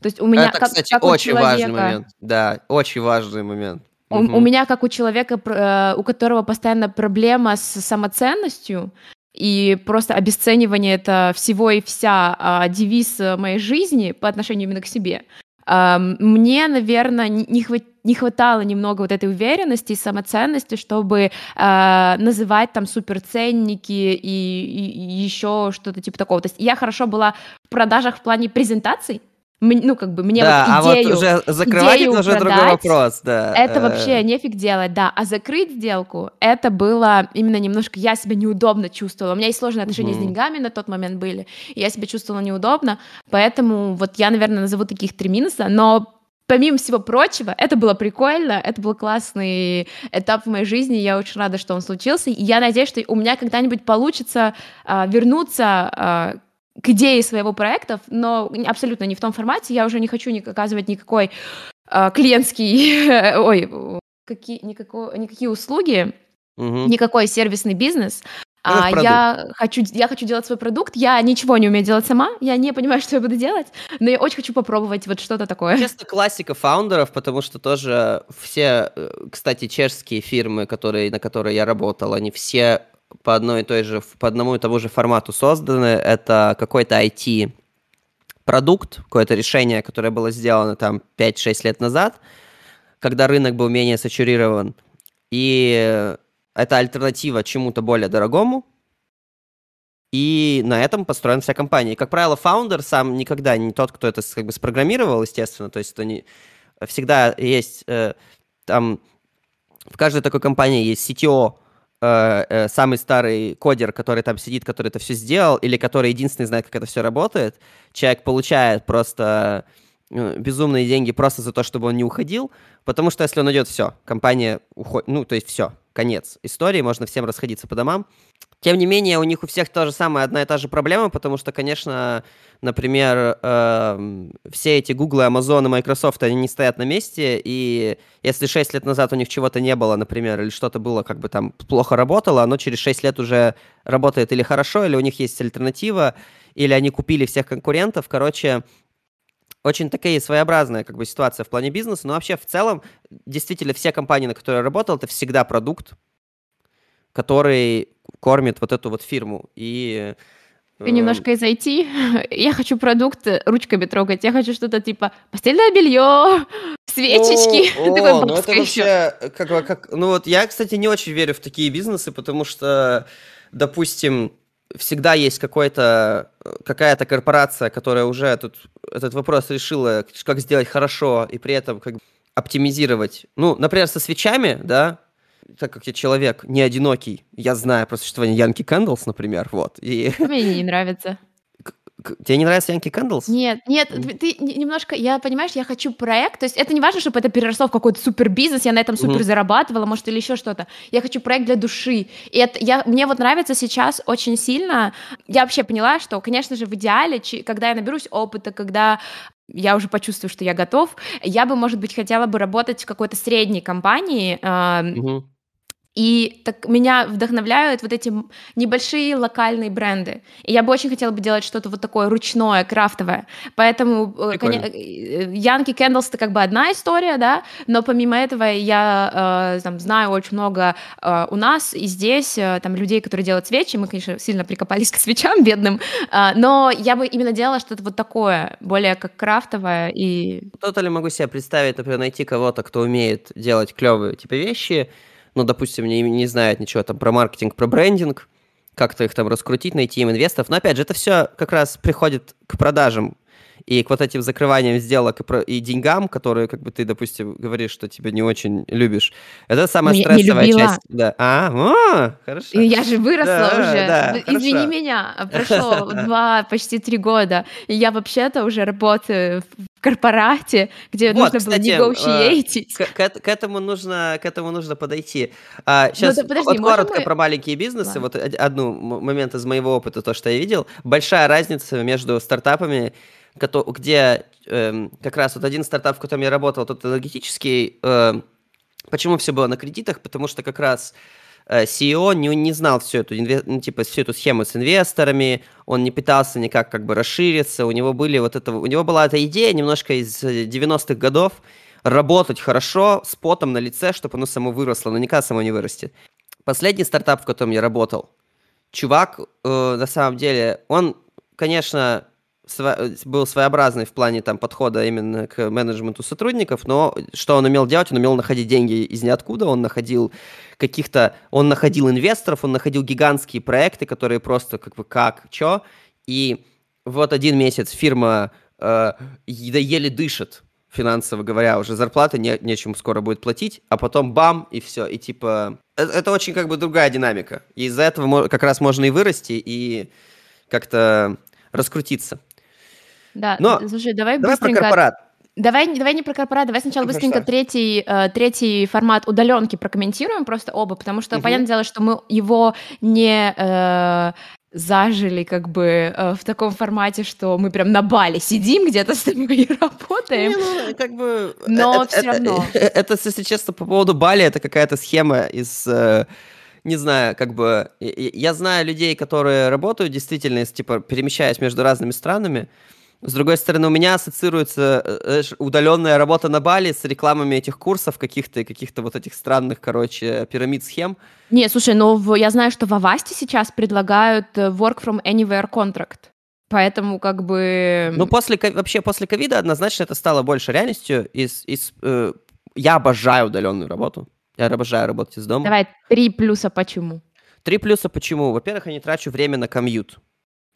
То есть у меня, Это, как, кстати, как очень человека, важный момент. Да, очень важный момент. У, угу. у меня, как у человека, э, у которого постоянно проблема с самоценностью, и просто обесценивание это всего и вся а, девиз моей жизни по отношению именно к себе. Мне, наверное, не, хват... не хватало немного вот этой уверенности и самоценности, чтобы э, называть там суперценники и, и, и еще что-то типа такого. То есть я хорошо была в продажах в плане презентаций, ну, как бы, мне да, вот идею, а вот уже закрывать идею это уже продать, другой вопрос, да. Это вообще нефиг делать, да. А закрыть сделку, это было именно немножко, я себя неудобно чувствовала. У меня есть сложные отношения угу. с деньгами на тот момент были, и я себя чувствовала неудобно, поэтому вот я, наверное, назову таких три минуса, но помимо всего прочего, это было прикольно, это был классный этап в моей жизни, я очень рада, что он случился, и я надеюсь, что у меня когда-нибудь получится а, вернуться а, к идее своего проекта, но абсолютно не в том формате. Я уже не хочу ни оказывать никакой э, клиентский, ой, какие, никакой, никакие услуги, угу. никакой сервисный бизнес. А я хочу, я хочу делать свой продукт, я ничего не умею делать сама, я не понимаю, что я буду делать, но я очень хочу попробовать вот что-то такое. Честно, классика фаундеров, потому что тоже все, э, кстати, чешские фирмы, которые, на которые я работал, они все по одной и той же, по одному и тому же формату созданы. Это какой-то IT продукт, какое-то решение, которое было сделано там 5-6 лет назад, когда рынок был менее сатурирован. И это альтернатива чему-то более дорогому, и на этом построена вся компания. И, как правило, фаундер сам никогда не тот, кто это как бы спрограммировал, естественно. То есть это не... всегда есть э, там... В каждой такой компании есть CTO, Э, э, самый старый кодер, который там сидит, который это все сделал, или который единственный знает, как это все работает, человек получает просто э, безумные деньги просто за то, чтобы он не уходил, потому что если он уйдет, все, компания уходит, ну, то есть все, конец истории, можно всем расходиться по домам. Тем не менее, у них у всех то же самое, одна и та же проблема, потому что, конечно, например, э, все эти Google, Amazon и Microsoft, они не стоят на месте, и если 6 лет назад у них чего-то не было, например, или что-то было, как бы там плохо работало, оно через 6 лет уже работает или хорошо, или у них есть альтернатива, или они купили всех конкурентов. Короче, очень такая своеобразная как бы ситуация в плане бизнеса, но вообще в целом действительно все компании, на которые я работал, это всегда продукт, который кормит вот эту вот фирму. И ты немножко из IT. Я хочу продукт ручками трогать. Я хочу что-то типа постельное белье, свечечки. О, Такой, ну это вообще как, как... Ну вот я, кстати, не очень верю в такие бизнесы, потому что, допустим, всегда есть какой-то, какая-то корпорация, которая уже тут этот вопрос решила, как сделать хорошо и при этом как оптимизировать. Ну, например, со свечами, да, так как я человек не одинокий, я знаю про существование Янки Кэндлс, например, вот. И... Мне не нравится. Тебе не нравится Янки Candles? Нет, нет, ты немножко, я, понимаешь, я хочу проект, то есть это не важно, чтобы это переросло в какой-то супер бизнес, я на этом супер зарабатывала, может, или еще что-то. Я хочу проект для души. И это, я, мне вот нравится сейчас очень сильно, я вообще поняла, что, конечно же, в идеале, когда я наберусь опыта, когда я уже почувствую, что я готов, я бы, может быть, хотела бы работать в какой-то средней компании, uh-huh и так меня вдохновляют вот эти небольшие локальные бренды. И я бы очень хотела бы делать что-то вот такое ручное, крафтовое. Поэтому Янки Кэндлс это как бы одна история, да, но помимо этого я э, там, знаю очень много э, у нас и здесь э, там людей, которые делают свечи. Мы, конечно, сильно прикопались к свечам бедным, э, но я бы именно делала что-то вот такое, более как крафтовое и... То-то ли могу себе представить, например, найти кого-то, кто умеет делать клевые типа вещи, ну, допустим, не, не знают ничего там про маркетинг, про брендинг, как-то их там раскрутить, найти им инвесторов. Но опять же, это все как раз приходит к продажам и к вот этим закрываниям сделок и, про, и деньгам, которые, как бы ты, допустим, говоришь, что тебя не очень любишь. Это самая ну, стрессовая не часть. Да. А, о, хорошо. Я же выросла да, уже. Да, Извини хорошо. меня, прошло два, почти три года. И я вообще-то уже работаю в корпорате, где вот, нужно кстати, было negotiate. К, к, к, этому нужно, к этому нужно подойти. А, сейчас ну, да, подожди, вот коротко мы... про маленькие бизнесы. Ладно. Вот одну момент из моего опыта, то, что я видел. Большая разница между стартапами где э, как раз вот один стартап, в котором я работал, тот энергетический, э, почему все было на кредитах? Потому что как раз э, CEO не, не знал всю эту, ну, типа, всю эту схему с инвесторами, он не пытался никак как бы расшириться, у него были вот это, у него была эта идея немножко из 90-х годов, работать хорошо, с потом на лице, чтобы оно само выросло, но никогда само не вырастет. Последний стартап, в котором я работал, чувак, э, на самом деле, он, конечно, был своеобразный в плане там подхода именно к менеджменту сотрудников, но что он умел делать? Он умел находить деньги из ниоткуда, он находил каких-то, он находил инвесторов, он находил гигантские проекты, которые просто как бы как, чё, и вот один месяц фирма э, еле дышит, финансово говоря, уже зарплаты не, нечем скоро будет платить, а потом бам, и все, и типа... Это, это очень как бы другая динамика, из-за этого как раз можно и вырасти, и как-то раскрутиться. Да, Но слушай, давай, давай быстренько... про корпорат. Давай, давай не про корпорат, давай сначала быстренько третий, э, третий формат удаленки прокомментируем просто оба, потому что, угу. понятное дело, что мы его не э, зажили как бы э, в таком формате, что мы прям на бале сидим где-то с тобой и работаем. Не, ну, как бы... Но это, все равно. Это, это, если честно, по поводу Бали, это какая-то схема из... Э, не знаю, как бы... Я знаю людей, которые работают действительно, типа, перемещаясь между разными странами, с другой стороны, у меня ассоциируется э, удаленная работа на Бали с рекламами этих курсов каких-то, каких-то вот этих странных, короче, пирамид-схем. Не, слушай, но в, я знаю, что в Авасте сейчас предлагают э, work from anywhere contract. Поэтому как бы... Ну, после, вообще после ковида однозначно это стало больше реальностью. Из, из, э, я обожаю удаленную работу. Я обожаю работать из дома. Давай, три плюса почему? Три плюса почему? Во-первых, я не трачу время на комьют.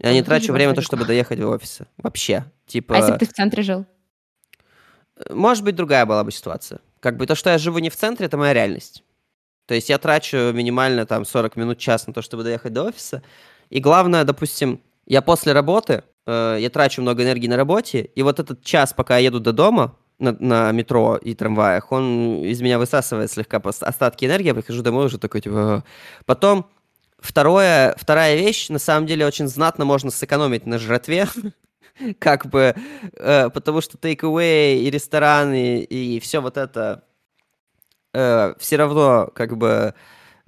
Я не трачу время на то, чтобы доехать в офис. Вообще. Типа... А если бы ты в центре жил? Может быть, другая была бы ситуация. Как бы то, что я живу не в центре, это моя реальность. То есть я трачу минимально там 40 минут, час на то, чтобы доехать до офиса. И главное, допустим, я после работы, э, я трачу много энергии на работе, и вот этот час, пока я еду до дома, на, на метро и трамваях, он из меня высасывает слегка остатки энергии, я прихожу домой уже такой, типа... Потом Второе, вторая вещь, на самом деле, очень знатно можно сэкономить на жратве, как бы, э, потому что take-away и рестораны и все вот это э, все равно, как бы,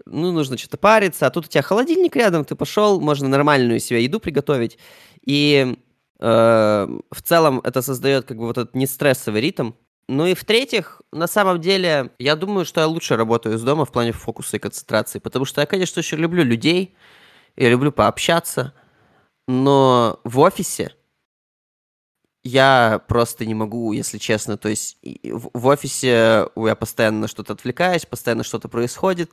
ну, нужно что-то париться, а тут у тебя холодильник рядом, ты пошел, можно нормальную себе еду приготовить, и э, в целом это создает, как бы, вот этот нестрессовый ритм, ну и в-третьих, на самом деле, я думаю, что я лучше работаю из дома в плане фокуса и концентрации, потому что я, конечно, еще люблю людей, я люблю пообщаться, но в офисе я просто не могу, если честно. То есть в офисе я постоянно что-то отвлекаюсь, постоянно что-то происходит.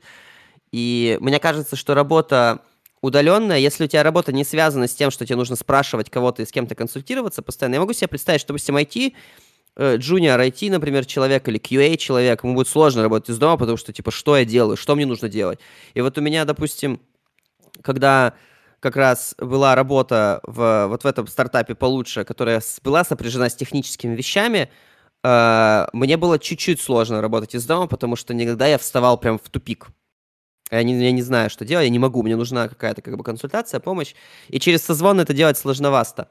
И мне кажется, что работа удаленная, если у тебя работа не связана с тем, что тебе нужно спрашивать кого-то и с кем-то консультироваться постоянно, я могу себе представить, что, допустим, IT junior э, IT, например, человек или QA человек, ему будет сложно работать из дома, потому что, типа, что я делаю, что мне нужно делать. И вот у меня, допустим, когда как раз была работа в, вот в этом стартапе получше, которая была сопряжена с техническими вещами, э, мне было чуть-чуть сложно работать из дома, потому что никогда я вставал прям в тупик. Я не, я не знаю, что делать, я не могу, мне нужна какая-то как бы консультация, помощь. И через созвон это делать сложновато.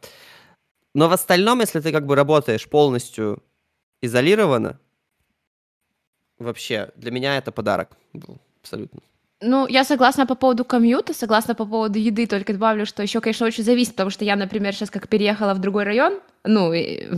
Но в остальном, если ты как бы работаешь полностью изолированно, вообще, для меня это подарок был абсолютно. Ну, я согласна по поводу комьюта, согласна по поводу еды, только добавлю, что еще, конечно, очень зависит, потому что я, например, сейчас как переехала в другой район, ну,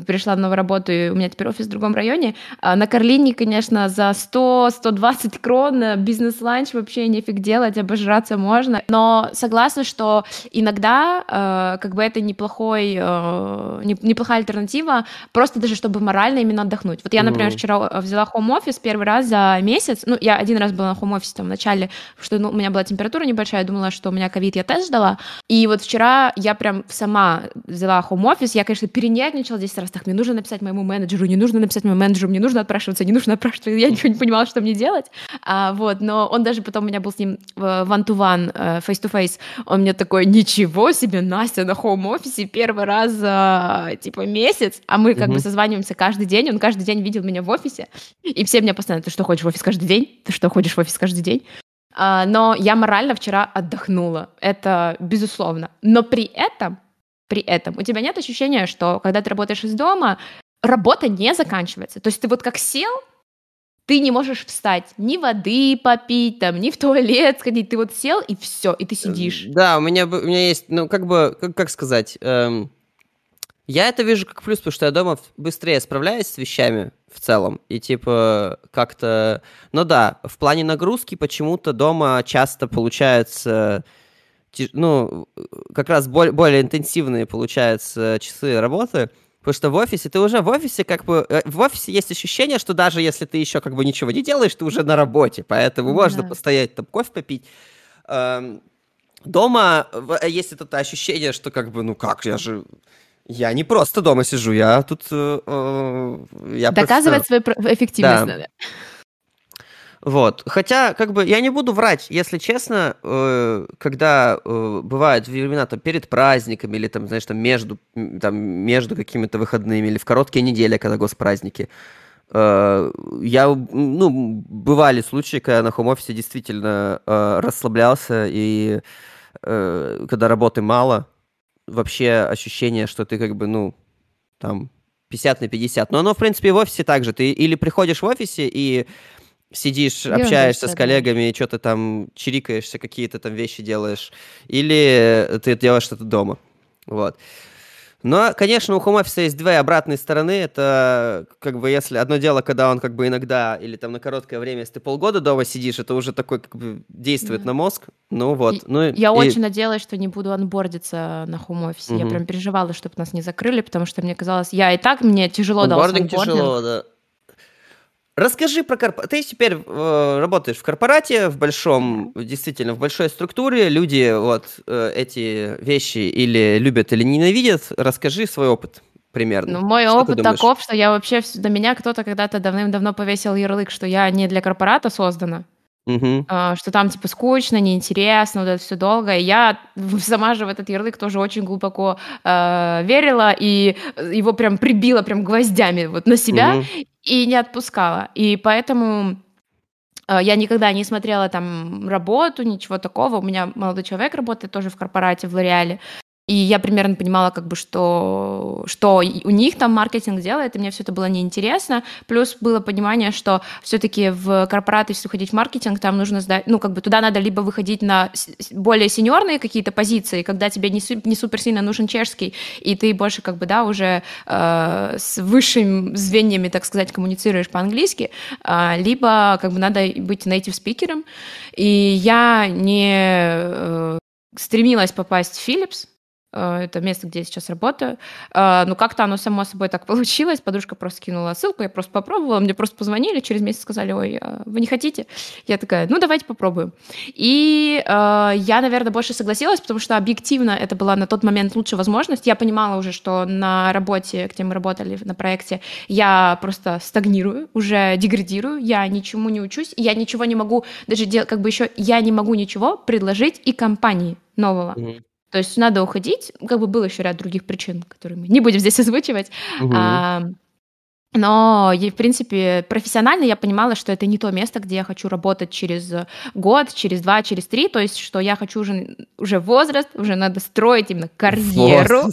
пришла в новую работу, и у меня теперь офис в другом районе. А на Карлине, конечно, за 100-120 крон бизнес-ланч вообще нефиг делать, обожраться можно. Но согласна, что иногда э, как бы это неплохой, э, неплохая альтернатива, просто даже чтобы морально именно отдохнуть. Вот я, например, вчера взяла хом-офис первый раз за месяц, ну, я один раз была на хом-офисе там в начале, что ну, у меня была температура небольшая, я думала, что у меня ковид, я тест ждала, и вот вчера я прям сама взяла хом-офис, я, конечно, перенесла нервничала 10 раз, так, мне нужно написать моему менеджеру, не нужно написать моему менеджеру, мне нужно отпрашиваться, не нужно отпрашиваться, я ничего не понимала, что мне делать, а, вот, но он даже потом у меня был с ним one-to-one, э, face-to-face, он мне такой, ничего себе, Настя на хоум-офисе первый раз за, типа, месяц, а мы как mm-hmm. бы созваниваемся каждый день, он каждый день видел меня в офисе, и все меня постоянно, ты что, ходишь в офис каждый день? Ты что, ходишь в офис каждый день? Uh, но я морально вчера отдохнула, это безусловно. Но при этом при этом. У тебя нет ощущения, что когда ты работаешь из дома, работа не заканчивается. То есть ты вот как сел, ты не можешь встать, ни воды попить, там, ни в туалет сходить. Ты вот сел и все, и ты сидишь. Да, у меня, у меня есть, ну, как бы, как, как сказать, эм, я это вижу как плюс, потому что я дома быстрее справляюсь с вещами в целом. И типа как-то... Ну да, в плане нагрузки почему-то дома часто получается ну, как раз более, более интенсивные, получаются, часы работы, потому что в офисе, ты уже в офисе, как бы, э, в офисе есть ощущение, что даже если ты еще как бы ничего не делаешь, ты уже на работе, поэтому да. можно постоять, там, кофе попить. Эм, дома есть это ощущение, что как бы, ну как, я же... Я не просто дома сижу, я тут... Э, э я Доказывать просто... свою эффективность да. надо. Вот. Хотя, как бы, я не буду врать, если честно, э, когда э, бывают времена там перед праздниками или там, знаешь, там между, там, между какими-то выходными или в короткие недели, когда госпраздники, э, я, ну, бывали случаи, когда на хом-офисе действительно э, расслаблялся и э, когда работы мало, вообще ощущение, что ты как бы, ну, там, 50 на 50. Но оно, в принципе, в офисе также. Ты или приходишь в офисе и сидишь, Ерунда, общаешься с коллегами, что-то там чирикаешься, какие-то там вещи делаешь, или ты делаешь что-то дома. Вот. Но, конечно, у хом-офиса есть две обратные стороны. Это как бы если одно дело, когда он как бы иногда или там на короткое время, если ты полгода дома сидишь, это уже такой как бы действует да. на мозг. Ну вот. И, ну, я и... очень надеялась, что не буду анбордиться на хом-офисе. Угу. Я прям переживала, чтобы нас не закрыли, потому что мне казалось, я и так, мне тяжело дался анбординг. тяжело, да. Расскажи про корпорацию. Ты теперь э, работаешь в корпорате, в большом, действительно, в большой структуре. Люди вот э, эти вещи или любят, или ненавидят. Расскажи свой опыт примерно. Ну, мой что опыт таков, что я вообще... До меня кто-то когда-то давным-давно повесил ярлык, что я не для корпората создана. Угу. что там типа скучно, неинтересно, вот это все долго. И я сама же в этот ярлык тоже очень глубоко э, верила и его прям прибила прям гвоздями вот на себя угу. и не отпускала. И поэтому э, я никогда не смотрела там работу, ничего такого. У меня молодой человек работает тоже в корпорате в Лореале. И я примерно понимала, как бы, что, что у них там маркетинг делает, и мне все это было неинтересно. Плюс было понимание, что все-таки в корпораты, если уходить в маркетинг, там нужно сдать, ну, как бы туда надо либо выходить на более сеньорные какие-то позиции, когда тебе не, не супер сильно нужен чешский, и ты больше, как бы, да, уже э, с высшими звеньями, так сказать, коммуницируешь по-английски, э, либо, как бы, надо быть native спикером. И я не э, стремилась попасть в Philips, это место, где я сейчас работаю. Э, ну, как-то оно само собой так получилось. Подружка просто кинула ссылку, я просто попробовала, мне просто позвонили, через месяц сказали, ой, а вы не хотите? Я такая, ну, давайте попробуем. И э, я, наверное, больше согласилась, потому что объективно это была на тот момент лучшая возможность. Я понимала уже, что на работе, где мы работали, на проекте, я просто стагнирую, уже деградирую, я ничему не учусь, я ничего не могу, даже дел, как бы еще, я не могу ничего предложить и компании нового. Mm-hmm То есть надо уходить. Как бы был еще ряд других причин, которые мы не будем здесь озвучивать. Мгм. А, но, и, в принципе, профессионально я понимала, что это не то место, где я хочу работать через год, через два, через три. То есть, что я хочу уже, уже возраст, уже надо строить именно карьеру.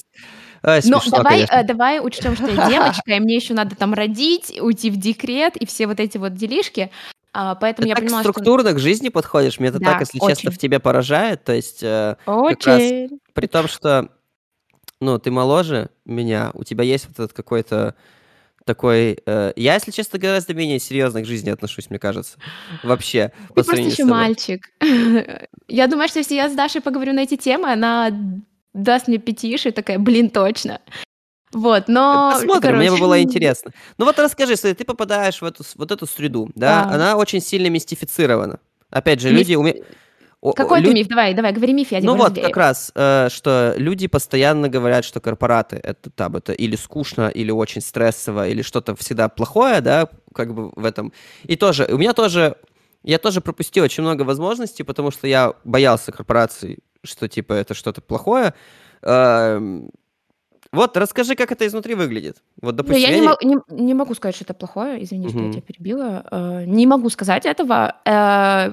А, Но давай, конечно. э, давай учтем, что я девочка, и мне еще надо там родить, уйти в декрет и все вот эти вот делишки. А, поэтому Ты я так понимала, что структурно к жизни подходишь, мне это Да, так, если честно, очень. в тебе поражает. То есть, э, как раз очень. при том, что, ну, ты моложе меня, у тебя есть вот этот какой-то такой... э, я, если честно, гораздо менее серьезно к жизни отношусь, мне кажется. Вообще, Ты просто еще мальчик. Я думаю, что если я с Дашей поговорю на эти темы, она даст мне пятиши, такая, блин, точно. Вот, но... Посмотрим, мне бы было интересно. Ну вот расскажи, если ты попадаешь в эту, вот эту среду, да, А. она очень сильно мистифицирована. Опять же, Миф- люди уме- о- о, Какой ты лю- миф? Давай, давай, говори миф, я Ну вот, как раз, э, что люди постоянно говорят, что корпораты это там это или скучно, или очень стрессово, или что-то всегда плохое, да, как бы в этом. И тоже, у меня тоже, я тоже пропустил очень много возможностей, потому что я боялся корпораций, что типа это что-то плохое. Эм, Вот, расскажи, как это изнутри выглядит. Вот, допустим, я я не, не- мо- не- не могу сказать, что это плохое, извини, что я тебя перебила. Э, Не могу сказать этого. Э,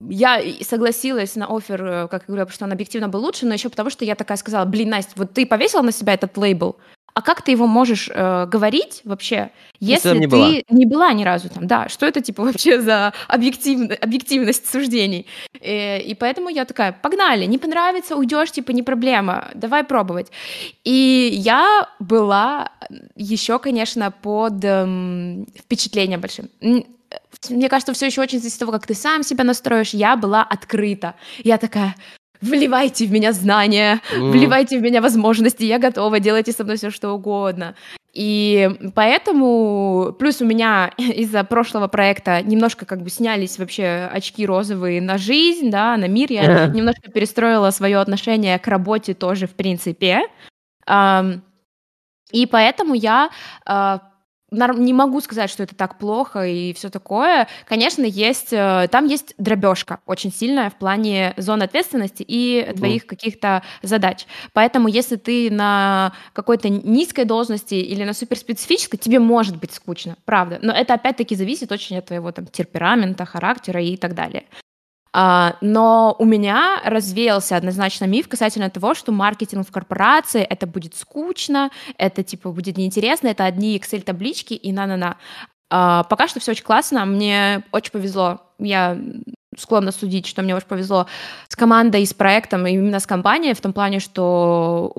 Я и согласилась на офер, э, как я говорю, потому что он объективно был лучше, но еще потому, что я такая сказала, блин, Настя, вот ты повесила на себя этот лейбл, а как ты его можешь э, говорить вообще, Если если не ты была. не была ни разу там? Да, что это типа вообще за объективно- объективность суждений? Э, И поэтому я такая, погнали, не понравится, уйдешь, типа не проблема, давай пробовать. И я была еще, конечно, под эм, впечатлением большим. Мне кажется, все еще очень зависит от того, как ты сам себя настроишь. Я была открыта. Я такая, вливайте в меня знания, М. вливайте в меня возможности, я готова, делайте со мной все, что угодно. И поэтому, плюс у меня из-за прошлого проекта немножко как бы снялись вообще очки розовые на жизнь, да, на мир. Я немножко перестроила свое отношение к работе тоже, в принципе. И поэтому я а, не могу сказать, что это так плохо и все такое. Конечно, есть э, там есть дробежка очень сильная в плане зон ответственности и твоих каких-то задач. Поэтому, если ты на какой-то низкой должности или на суперспецифической, тебе может быть скучно, правда. Но это опять-таки зависит очень от твоего там темперамента, характера и так далее. А, но у меня развеялся однозначно миф касательно того, что маркетинг в корпорации это будет скучно, это типа будет неинтересно, это одни Excel-таблички и на-на-на. А, пока что все очень классно, мне очень повезло. Я склонна судить, что мне очень повезло с командой и с проектом, именно с компанией, в том плане, что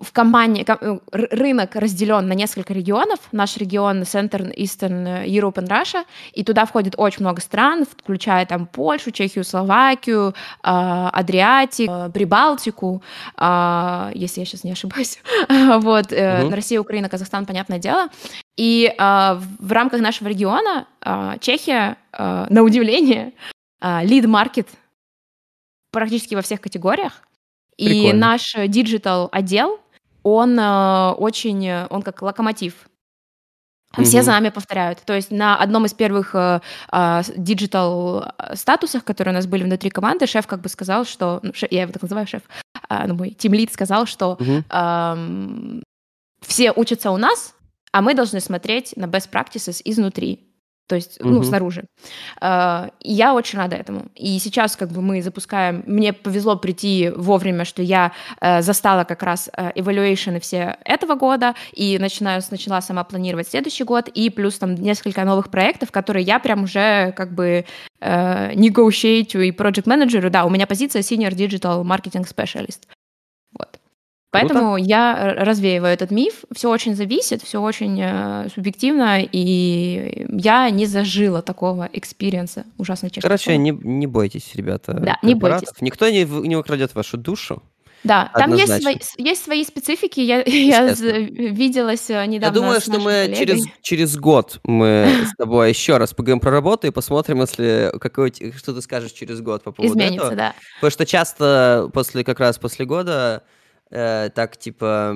в компании ко- э, рынок разделен на несколько регионов. Наш регион Center, Eastern Europe and Russia, и туда входит очень много стран, включая там Польшу, Чехию, Словакию, а, Адриатик, а, Прибалтику, а, если я сейчас не ошибаюсь. Вот, э, Мгм. Россия, Украина, Казахстан, понятное дело. И а, в рамках нашего региона а, Чехия, а, на удивление, lead market практически во всех категориях. И Прикольно. наш digital отдел, он э, очень, э, он как локомотив. Все Мгм. за нами повторяют. То есть на одном из первых digital статусах, которые у нас были внутри команды, шеф как бы сказал, что... ну, ше- я его так называю, шеф. а, ну, мой тимлид сказал, что Мгм. ам, все учатся у нас, а мы должны смотреть на best practices изнутри. То есть, ну, Мгм. снаружи. И я очень рада этому. И сейчас как бы мы запускаем... Мне повезло прийти вовремя, что я э, застала как раз э, evaluation все этого года, и начинаю, начала сама планировать следующий год, и плюс там несколько новых проектов, которые я прям уже как бы э, negotiate и project менеджеру. Да, у меня позиция senior digital marketing specialist. Поэтому я р- развеиваю этот миф. Все очень зависит, все очень э, субъективно, и я не зажила такого experience а. Ужасно честно. Короче, не, не бойтесь, ребята. Да, не бойтесь. Никто не, не украдет вашу душу. Да, там есть свои, есть свои специфики. Я, я виделась э, недавно Я думаю, что мы коллегой. через, через год мы с тобой еще раз поговорим про работу и посмотрим, если какой, что ты скажешь через год по поводу изменится, этого. да. Потому что часто после как раз после года э, так типа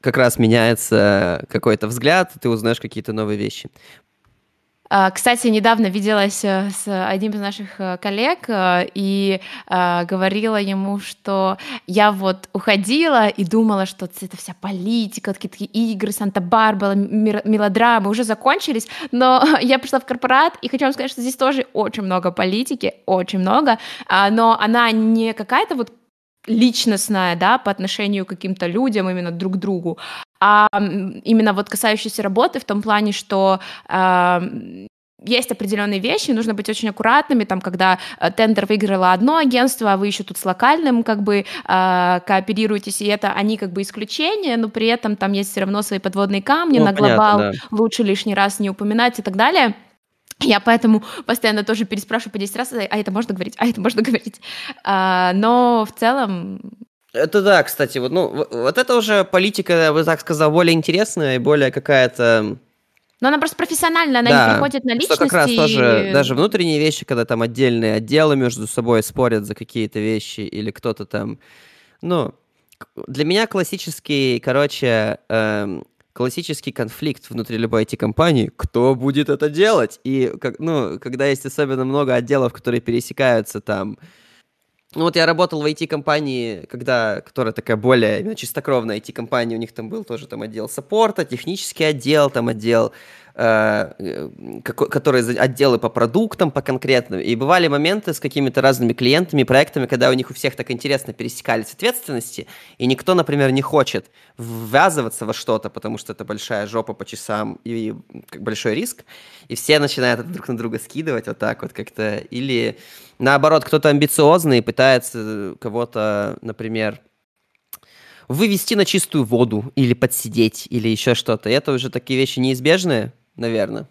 как раз меняется какой-то взгляд, ты узнаешь какие-то новые вещи. А, кстати, недавно виделась э, с одним из наших э, коллег и говорила ему, что я вот уходила и думала, что это вся политика, какие-то игры, Санта-Барбара, мелодрамы уже закончились, но я пришла в корпорат и хочу вам сказать, что здесь тоже очень много политики, очень много, а, но она не какая-то вот личностная, да, по отношению к каким-то людям, именно друг к другу, а именно вот касающиеся работы в том плане, что э, есть определенные вещи, нужно быть очень аккуратными, там, когда э, тендер выиграло одно агентство, а вы еще тут с локальным как бы э, кооперируетесь, и это они как бы исключения, но при этом там есть все равно свои подводные камни, ну, на глобал понятно, да. лучше лишний раз не упоминать и так далее. Я поэтому постоянно тоже переспрашиваю по 10 раз, а это можно говорить, а это можно говорить. А, но в целом это да, кстати, вот, ну, вот это уже политика, я бы так сказал, более интересная и более какая-то... Но она просто профессиональная, она да, не переходит на личности. Что как раз тоже, даже внутренние вещи, когда там отдельные отделы между собой спорят за какие-то вещи, или кто-то там, ну, для меня классический, короче, эм, классический конфликт внутри любой IT-компании, кто будет это делать? И, как, ну, когда есть особенно много отделов, которые пересекаются там, ну вот я работал в IT-компании, когда, которая такая более чистокровная IT-компания, у них там был тоже там отдел саппорта, технический отдел, там отдел которые отделы по продуктам, по конкретным. И бывали моменты с какими-то разными клиентами, проектами, когда у них у всех так интересно пересекались ответственности, и никто, например, не хочет ввязываться во что-то, потому что это большая жопа по часам и большой риск, и все начинают друг на друга скидывать вот так вот как-то. Или наоборот, кто-то амбициозный пытается кого-то, например, вывести на чистую воду или подсидеть или еще что-то. Это уже такие вещи неизбежные, наверное.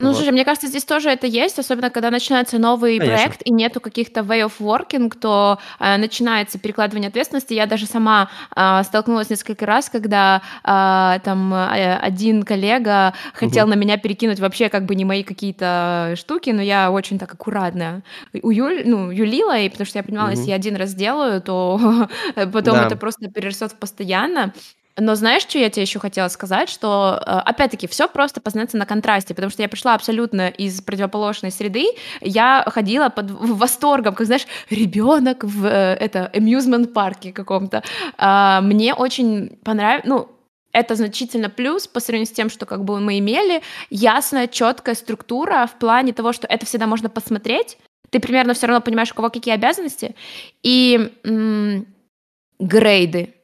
Ну, вот. слушай, мне кажется, здесь тоже это есть, особенно когда начинается новый Конечно. проект и нету каких-то way of working, то э, начинается перекладывание ответственности. Я даже сама э, столкнулась несколько раз, когда э, там э, один коллега хотел угу. на меня перекинуть вообще как бы не мои какие-то штуки, но я очень так аккуратно у Юль, ну, юлила, и потому что я понимала, угу. если я один раз сделаю, то потом да. это просто перерастет постоянно. Но знаешь, что я тебе еще хотела сказать, что э, опять-таки все просто познается на контрасте, потому что я пришла абсолютно из противоположной среды, я ходила под восторгом, как знаешь, ребенок в э, это amusement парке каком-то. А, мне очень понравилось, ну это значительно плюс по сравнению с тем, что как бы мы имели, ясная, четкая структура в плане того, что это всегда можно посмотреть, ты примерно все равно понимаешь, у кого какие обязанности, и м- грейды,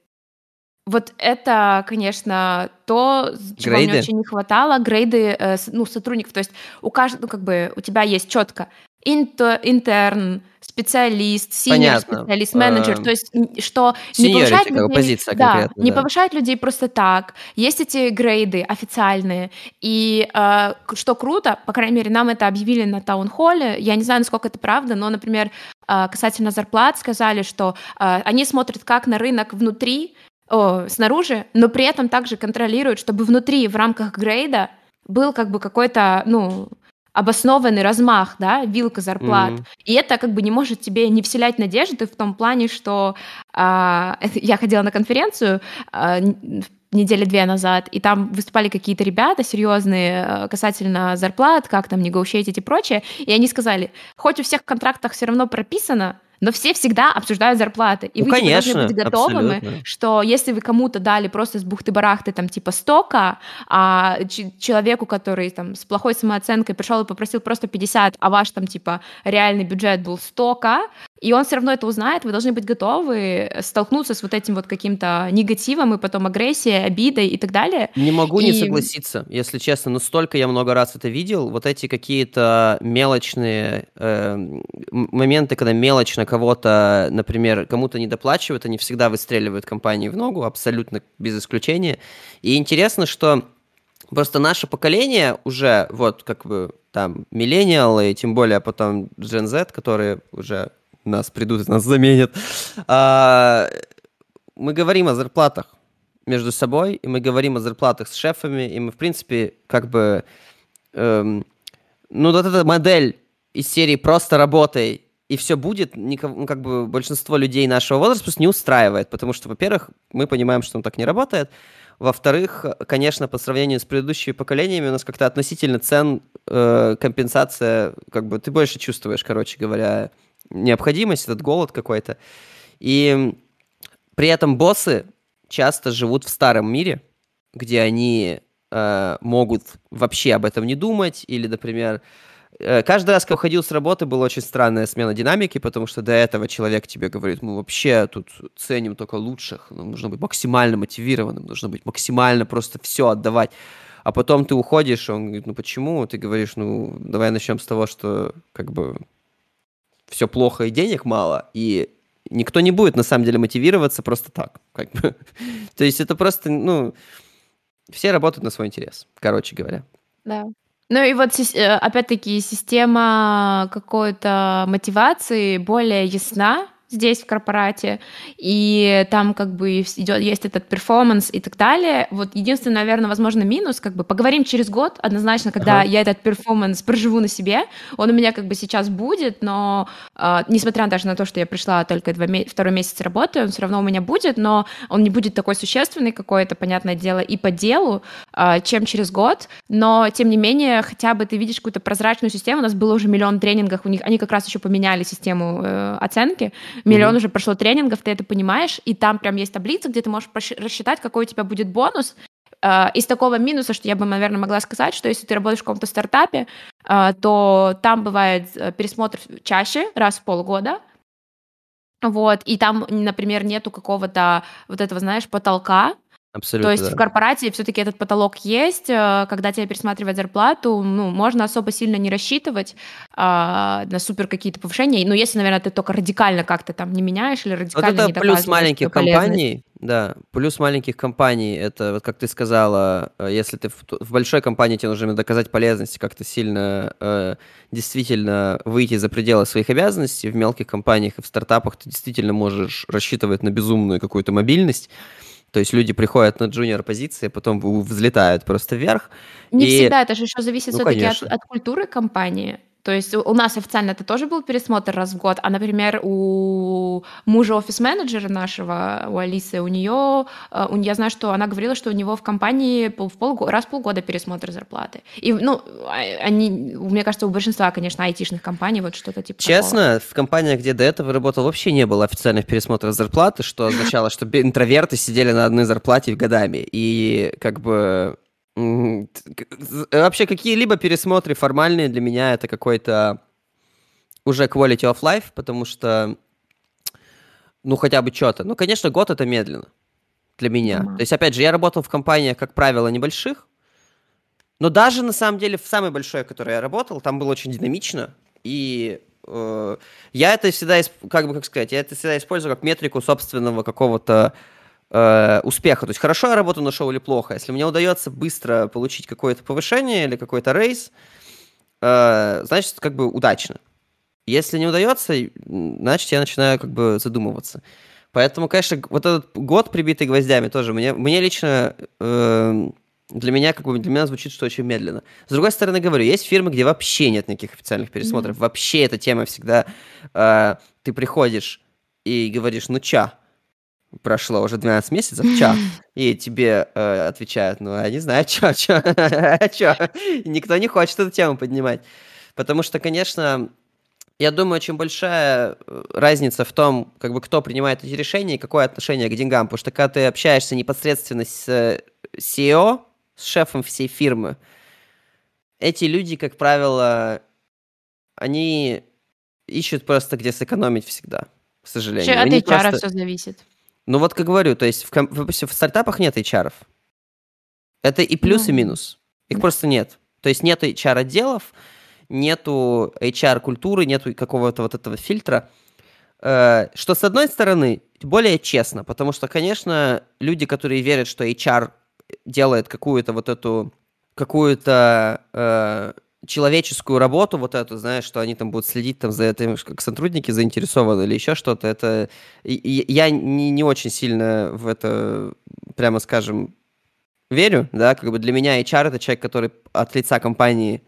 вот это, конечно, то, чего грейды? мне очень не хватало. Грейды, э, ну, сотрудников. То есть у каждого, ну, как бы, у тебя есть четко интерн, специалист, синер специалист, менеджер, а, то есть что не повышает людей, позиция да, не да. повышает людей просто так. Есть эти грейды официальные, и э, что круто, по крайней мере, нам это объявили на таунхолле. Я не знаю, насколько это правда, но, например, э, касательно зарплат сказали, что э, они смотрят как на рынок внутри, о, снаружи, но при этом также контролируют, чтобы внутри, в рамках грейда, был как бы какой-то, ну, обоснованный размах, да, вилка зарплат. Mm-hmm. И это как бы не может тебе не вселять надежды в том плане, что а, я ходила на конференцию а, недели две назад, и там выступали какие-то ребята серьезные а, касательно зарплат, как там негоушетить и прочее, и они сказали, хоть у всех контрактах все равно прописано, но все всегда обсуждают зарплаты. И ну, вы конечно, типа, должны быть готовыми, абсолютно. что если вы кому-то дали просто с бухты-барахты там типа 100 а человеку, который там с плохой самооценкой пришел и попросил просто 50, а ваш там типа реальный бюджет был 100 и он все равно это узнает, вы должны быть готовы столкнуться с вот этим вот каким-то негативом и потом агрессией, обидой и так далее. Не могу и... не согласиться, если честно, но столько я много раз это видел, вот эти какие-то мелочные э, моменты, когда мелочно кого-то, например, кому-то не доплачивают, они всегда выстреливают компании в ногу, абсолютно без исключения. И интересно, что просто наше поколение уже, вот как бы там, миллениалы, тем более потом Gen Z, которые уже нас придут нас заменят. А, мы говорим о зарплатах между собой, и мы говорим о зарплатах с шефами, и мы, в принципе, как бы... Эм, ну, вот эта модель из серии «просто работай, и все будет», никого, ну, как бы большинство людей нашего возраста просто не устраивает, потому что, во-первых, мы понимаем, что он так не работает, Во-вторых, конечно, по сравнению с предыдущими поколениями у нас как-то относительно цен э, компенсация, как бы ты больше чувствуешь, короче говоря, необходимость, этот голод какой-то. И при этом боссы часто живут в старом мире, где они э, могут вообще об этом не думать, или, например, Э, каждый раз, когда уходил с работы, была очень странная смена динамики, потому что до этого человек тебе говорит, мы вообще тут ценим только лучших, нам нужно быть максимально мотивированным, нужно быть максимально просто все отдавать. А потом ты уходишь, он говорит, ну почему? Ты говоришь, ну давай начнем с того, что как бы все плохо и денег мало, и никто не будет на самом деле мотивироваться просто так. Как бы. То есть это просто, ну, все работают на свой интерес, короче говоря. Да. Ну и вот э, опять-таки система какой-то мотивации более ясна, здесь в corporate, и там как бы идет, есть этот performance и так далее. Вот единственный, наверное, возможно, минус, как бы поговорим через год, однозначно, когда ага. я этот performance проживу на себе, он у меня как бы сейчас будет, но э, несмотря даже на то, что я пришла только два, второй месяц работы, он все равно у меня будет, но он не будет такой существенный какой-то, понятное дело, и по делу, э, чем через год, но тем не менее, хотя бы ты видишь какую-то прозрачную систему, у нас было уже миллион тренингов, у них, они как раз еще поменяли систему э, оценки, Миллион mm-hmm. уже прошло тренингов, ты это понимаешь, и там прям есть таблица, где ты можешь рассчитать, какой у тебя будет бонус. Uh, из такого минуса, что я бы, наверное, могла сказать, что если ты работаешь в каком-то стартапе, uh, то там бывает э, пересмотр чаще, раз в полгода, вот, и там, например, нету какого-то вот этого, знаешь, потолка, Абсолютно. То есть да. в корпорации все-таки этот потолок есть, э, когда тебе пересматривать зарплату, ну, можно особо сильно не рассчитывать а, на супер какие-то повышения. Но если, наверное, ты только радикально как-то там не меняешь или радикально вот это не плюс маленьких компаний, да, плюс маленьких компаний, это вот как ты сказала, э, если ты в, в большой компании тебе нужно доказать полезность, как-то сильно э, действительно выйти за пределы своих обязанностей, в мелких компаниях и в стартапах ты действительно можешь рассчитывать на безумную какую-то мобильность. То есть люди приходят на джуниор позиции, потом взлетают просто вверх. Не и... всегда, это же еще зависит ну, все-таки от, от культуры компании. То есть у нас официально это тоже был пересмотр раз в год, а, например, у мужа офис-менеджера нашего, у Алисы, у нее, э, я знаю, что она говорила, что у него в компании в полгода, раз в полгода пересмотр зарплаты. И, ну, а, они, мне кажется, у большинства, конечно, айтишных компаний вот что-то типа Честно, такого. в компаниях, где до этого работал, вообще не было официальных пересмотров зарплаты, что означало, что интроверты сидели на одной зарплате годами. И как бы Вообще какие-либо пересмотры формальные для меня это какой-то уже quality of life, потому что, ну, хотя бы что-то. Ну, конечно, год это медленно для меня. Mm-hmm. То есть, опять же, я работал в компаниях, как правило, небольших, но даже, на самом деле, в самой большой, в которой я работал, там было очень динамично, и э, я это всегда, как бы, как сказать, я это всегда использую как метрику собственного какого-то э, успеха. То есть хорошо я работу нашел или плохо. Если мне удается быстро получить какое-то повышение или какой-то рейс, э, значит, как бы удачно. Если не удается, значит, я начинаю как бы задумываться. Поэтому, конечно, вот этот год, прибитый гвоздями, тоже мне, мне лично, э, для меня, как бы, для меня звучит, что очень медленно. С другой стороны, говорю, есть фирмы, где вообще нет никаких официальных пересмотров. Mm-hmm. Вообще эта тема всегда, э, ты приходишь и говоришь, ну ча, прошло уже 12 месяцев, ча, и тебе э, отвечают, ну, я не знаю, чё, чё, чё, никто не хочет эту тему поднимать. Потому что, конечно, я думаю, очень большая э, разница в том, как бы кто принимает эти решения и какое отношение к деньгам. Потому что когда ты общаешься непосредственно с CEO, э, с шефом всей фирмы, эти люди, как правило, они ищут просто где сэкономить всегда, к сожалению. От HR просто... все зависит. Ну вот как говорю, то есть в, в, в стартапах нет HR. Это и плюс, ну, и минус. Их да. просто нет. То есть нет HR-отделов, нету HR-культуры, нету какого-то вот этого фильтра. Э, что, с одной стороны, более честно, потому что, конечно, люди, которые верят, что HR делает какую-то вот эту, какую-то э, человеческую работу, вот эту, знаешь, что они там будут следить там за этим, как сотрудники заинтересованы или еще что-то, это... И, я не, не очень сильно в это, прямо скажем, верю, да, как бы для меня HR это человек, который от лица компании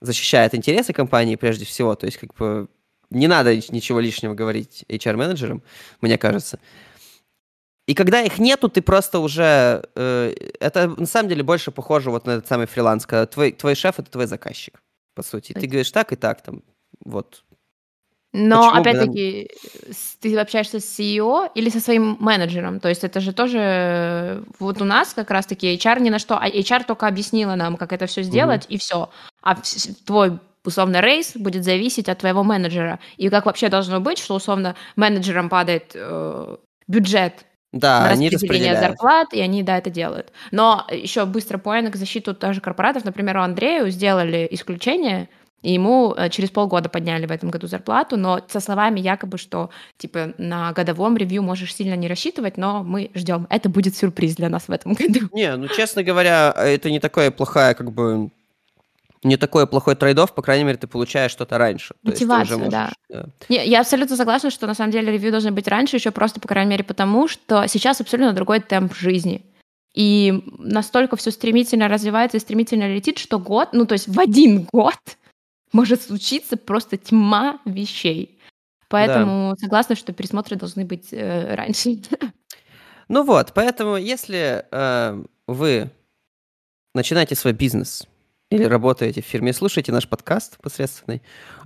защищает интересы компании прежде всего, то есть как бы не надо ничего лишнего говорить HR-менеджерам, мне кажется. И когда их нету, ты просто уже... Э, это на самом деле больше похоже вот на этот самый фриланс, когда твой, твой шеф — это твой заказчик, по сути. Ты говоришь так и так, там, вот. Но, опять-таки, ты общаешься с CEO или со своим менеджером? То есть это же тоже... Вот у нас как раз-таки HR ни на что... А HR только объяснила нам, как это все сделать, угу. и все. А твой условно рейс будет зависеть от твоего менеджера. И как вообще должно быть, что условно менеджерам падает э, бюджет да, на распределение зарплат, и они, да, это делают. Но еще быстро поинт к защиту тоже корпоратов. Например, у Андрею сделали исключение, и ему э, через полгода подняли в этом году зарплату, но со словами якобы, что типа на годовом ревью можешь сильно не рассчитывать, но мы ждем. Это будет сюрприз для нас в этом году. Не, ну честно говоря, это не такая плохая как бы не такой плохой трейдов, по крайней мере, ты получаешь что-то раньше. Мотивацию, можешь, да. да. Я, я абсолютно согласна, что на самом деле ревью должны быть раньше, еще просто, по крайней мере, потому что сейчас абсолютно другой темп жизни. И настолько все стремительно развивается и стремительно летит, что год, ну то есть в один год может случиться просто тьма вещей. Поэтому да. согласна, что пересмотры должны быть э, раньше. Ну вот, поэтому если э, вы начинаете свой бизнес, или работаете в фирме, слушайте наш подкаст посредственный,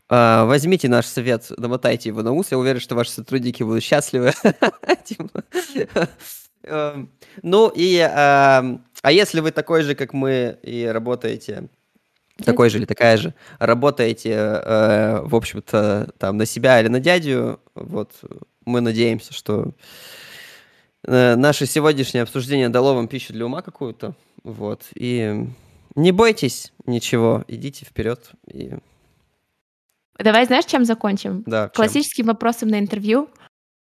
а, возьмите наш совет, намотайте его на ус, я уверен, что ваши сотрудники будут счастливы. Эм, ну и, а если вы такой же, как мы, и работаете такой же или такая же, работаете, в общем-то, там на себя или на дядю, вот мы надеемся, что э, наше сегодняшнее обсуждение дало вам пищу для ума какую-то, вот, и не бойтесь ничего, идите вперед. И... Давай знаешь, чем закончим? Да. Классическим чем? вопросом на интервью.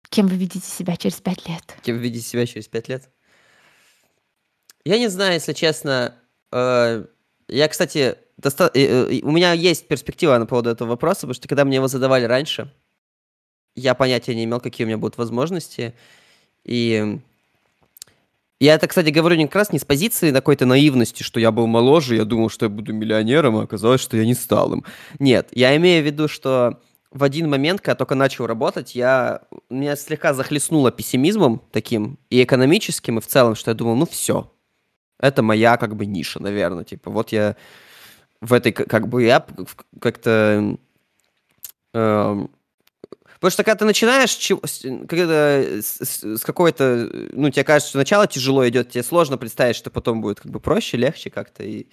Кем вы видите себя через пять лет? Кем вы видите себя через пять лет? Я не знаю, если честно. Э, я, кстати, доста... у меня есть перспектива на поводу этого вопроса, потому что когда мне его задавали раньше, я понятия не имел, какие у меня будут возможности. И я это, кстати, говорю не как раз не с позиции какой-то наивности, что я был моложе, я думал, что я буду миллионером, а оказалось, что я не стал им. Нет, я имею в виду, что в один момент, когда только начал работать, я меня слегка захлестнуло пессимизмом таким и экономическим, и в целом, что я думал, ну все, это моя как бы ниша, наверное, типа вот я в этой как бы я как-то э, Потому что когда ты начинаешь, когда с, с какой-то, ну, тебе кажется, что начало тяжело идет, тебе сложно представить, что потом будет как бы проще, легче как-то. И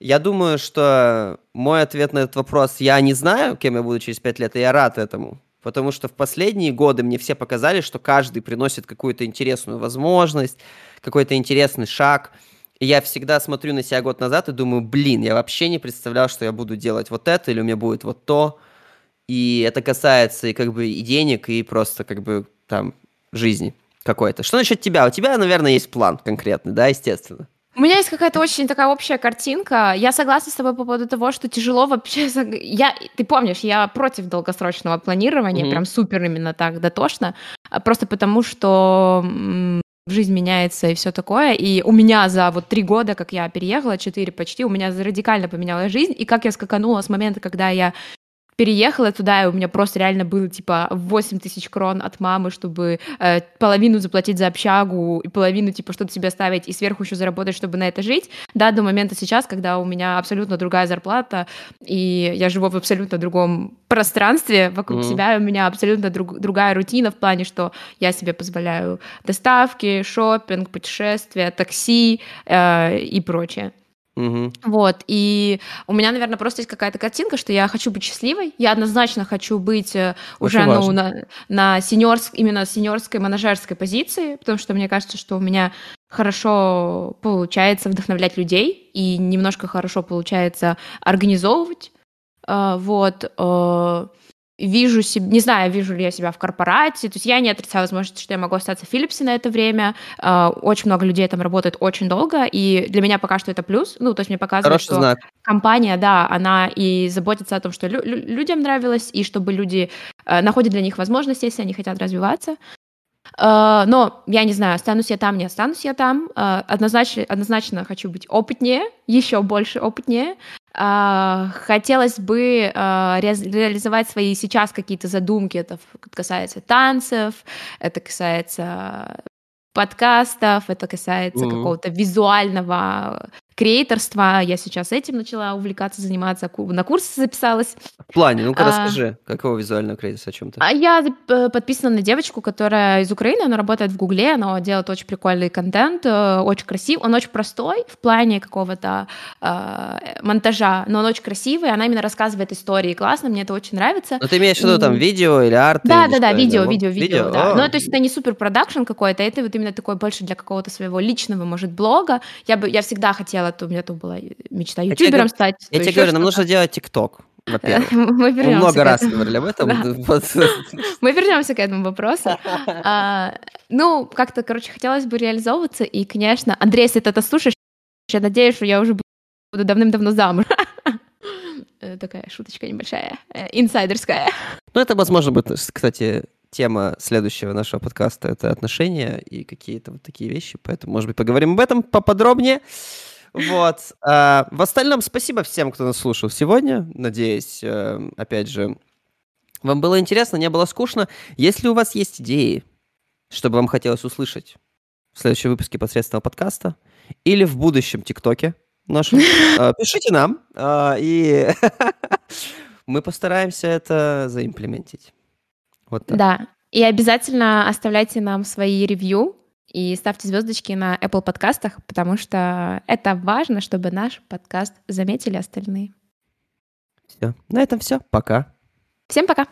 я думаю, что мой ответ на этот вопрос, я не знаю, кем я буду через пять лет, и я рад этому. Потому что в последние годы мне все показали, что каждый приносит какую-то интересную возможность, какой-то интересный шаг. И я всегда смотрю на себя год назад и думаю, блин, я вообще не представлял, что я буду делать вот это, или у меня будет вот то. И это касается и как бы и денег, и просто как бы там жизни какой-то. Что насчет тебя? У тебя, наверное, есть план конкретный, да, естественно. У меня есть какая-то очень такая общая картинка. Я согласна с тобой по поводу того, что тяжело вообще... Я, ты помнишь, я против долгосрочного планирования, mm-hmm. прям супер именно так дотошно, а просто потому что жизнь меняется и все такое. И у меня за вот три года, как я переехала, четыре почти, у меня радикально поменялась жизнь. И как я скаканула с момента, когда я переехала туда, и у меня просто реально было, типа, 8 тысяч крон от мамы, чтобы э, половину заплатить за общагу и половину, типа, что-то себе оставить, и сверху еще заработать, чтобы на это жить, да, до момента сейчас, когда у меня абсолютно другая зарплата, и я живу в абсолютно другом пространстве вокруг mm-hmm. себя, у меня абсолютно друг, другая рутина в плане, что я себе позволяю доставки, шопинг, путешествия, такси э, и прочее. Угу. Вот, и у меня, наверное, просто есть какая-то картинка, что я хочу быть счастливой, я однозначно хочу быть э, уже ну, на, на сеньорск, именно сеньорской менеджерской позиции, потому что мне кажется, что у меня хорошо получается вдохновлять людей и немножко хорошо получается организовывать, э, вот, э, вижу себя, не знаю, вижу ли я себя в корпорате, то есть я не отрицаю возможность, что я могу остаться в Филлипсе на это время, uh, очень много людей там работает очень долго, и для меня пока что это плюс, ну, то есть мне показывает, Хороший что знак. компания, да, она и заботится о том, что лю- людям нравилось, и чтобы люди uh, находят для них возможности, если они хотят развиваться, Uh, но я не знаю, останусь я там, не останусь я там. Uh, однозначно, однозначно хочу быть опытнее, еще больше опытнее. Uh, хотелось бы ре- реализовать свои сейчас какие-то задумки. Это касается танцев, это касается подкастов, это касается mm-hmm. какого-то визуального креаторства. Я сейчас этим начала увлекаться, заниматься, на курсы записалась. В плане, ну-ка а, расскажи, какого визуального креаторства, о чем ты? А я э, подписана на девочку, которая из Украины, она работает в Гугле, она делает очень прикольный контент, э, очень красивый, он очень простой в плане какого-то э, монтажа, но он очень красивый, она именно рассказывает истории, классно, мне это очень нравится. Но ты имеешь в виду там видео или арт? Да, да, да, видео, видео, видео, да. Ну, то есть это не супер продакшн какой-то, это вот именно такой больше для какого-то своего личного, может, блога. Я бы, я всегда хотела, у меня тут была мечта ютубером стать. Я тебе говорю, нам нужно делать тикток. Во-первых. Мы, Мы много раз говорили об этом. Мы вернемся к этому вопросу. А, ну, как-то, короче, хотелось бы реализовываться. И, конечно, Андрей, если ты это слушаешь, я надеюсь, что я уже буду давным-давно замуж. Э, такая шуточка небольшая, э, инсайдерская. Ну, это, возможно, будет, кстати, тема следующего нашего подкаста — это отношения и какие-то вот такие вещи, поэтому, может быть, поговорим об этом поподробнее. Вот. А, в остальном, спасибо всем, кто нас слушал сегодня. Надеюсь, э, опять же, вам было интересно, не было скучно. Если у вас есть идеи, чтобы вам хотелось услышать в следующем выпуске посредственного подкаста или в будущем ТикТоке нашем, э, пишите нам, э, и мы постараемся это заимплементить. Вот так. Да, и обязательно оставляйте нам свои ревью и ставьте звездочки на Apple подкастах, потому что это важно, чтобы наш подкаст заметили остальные. Все. На этом все. Пока. Всем пока.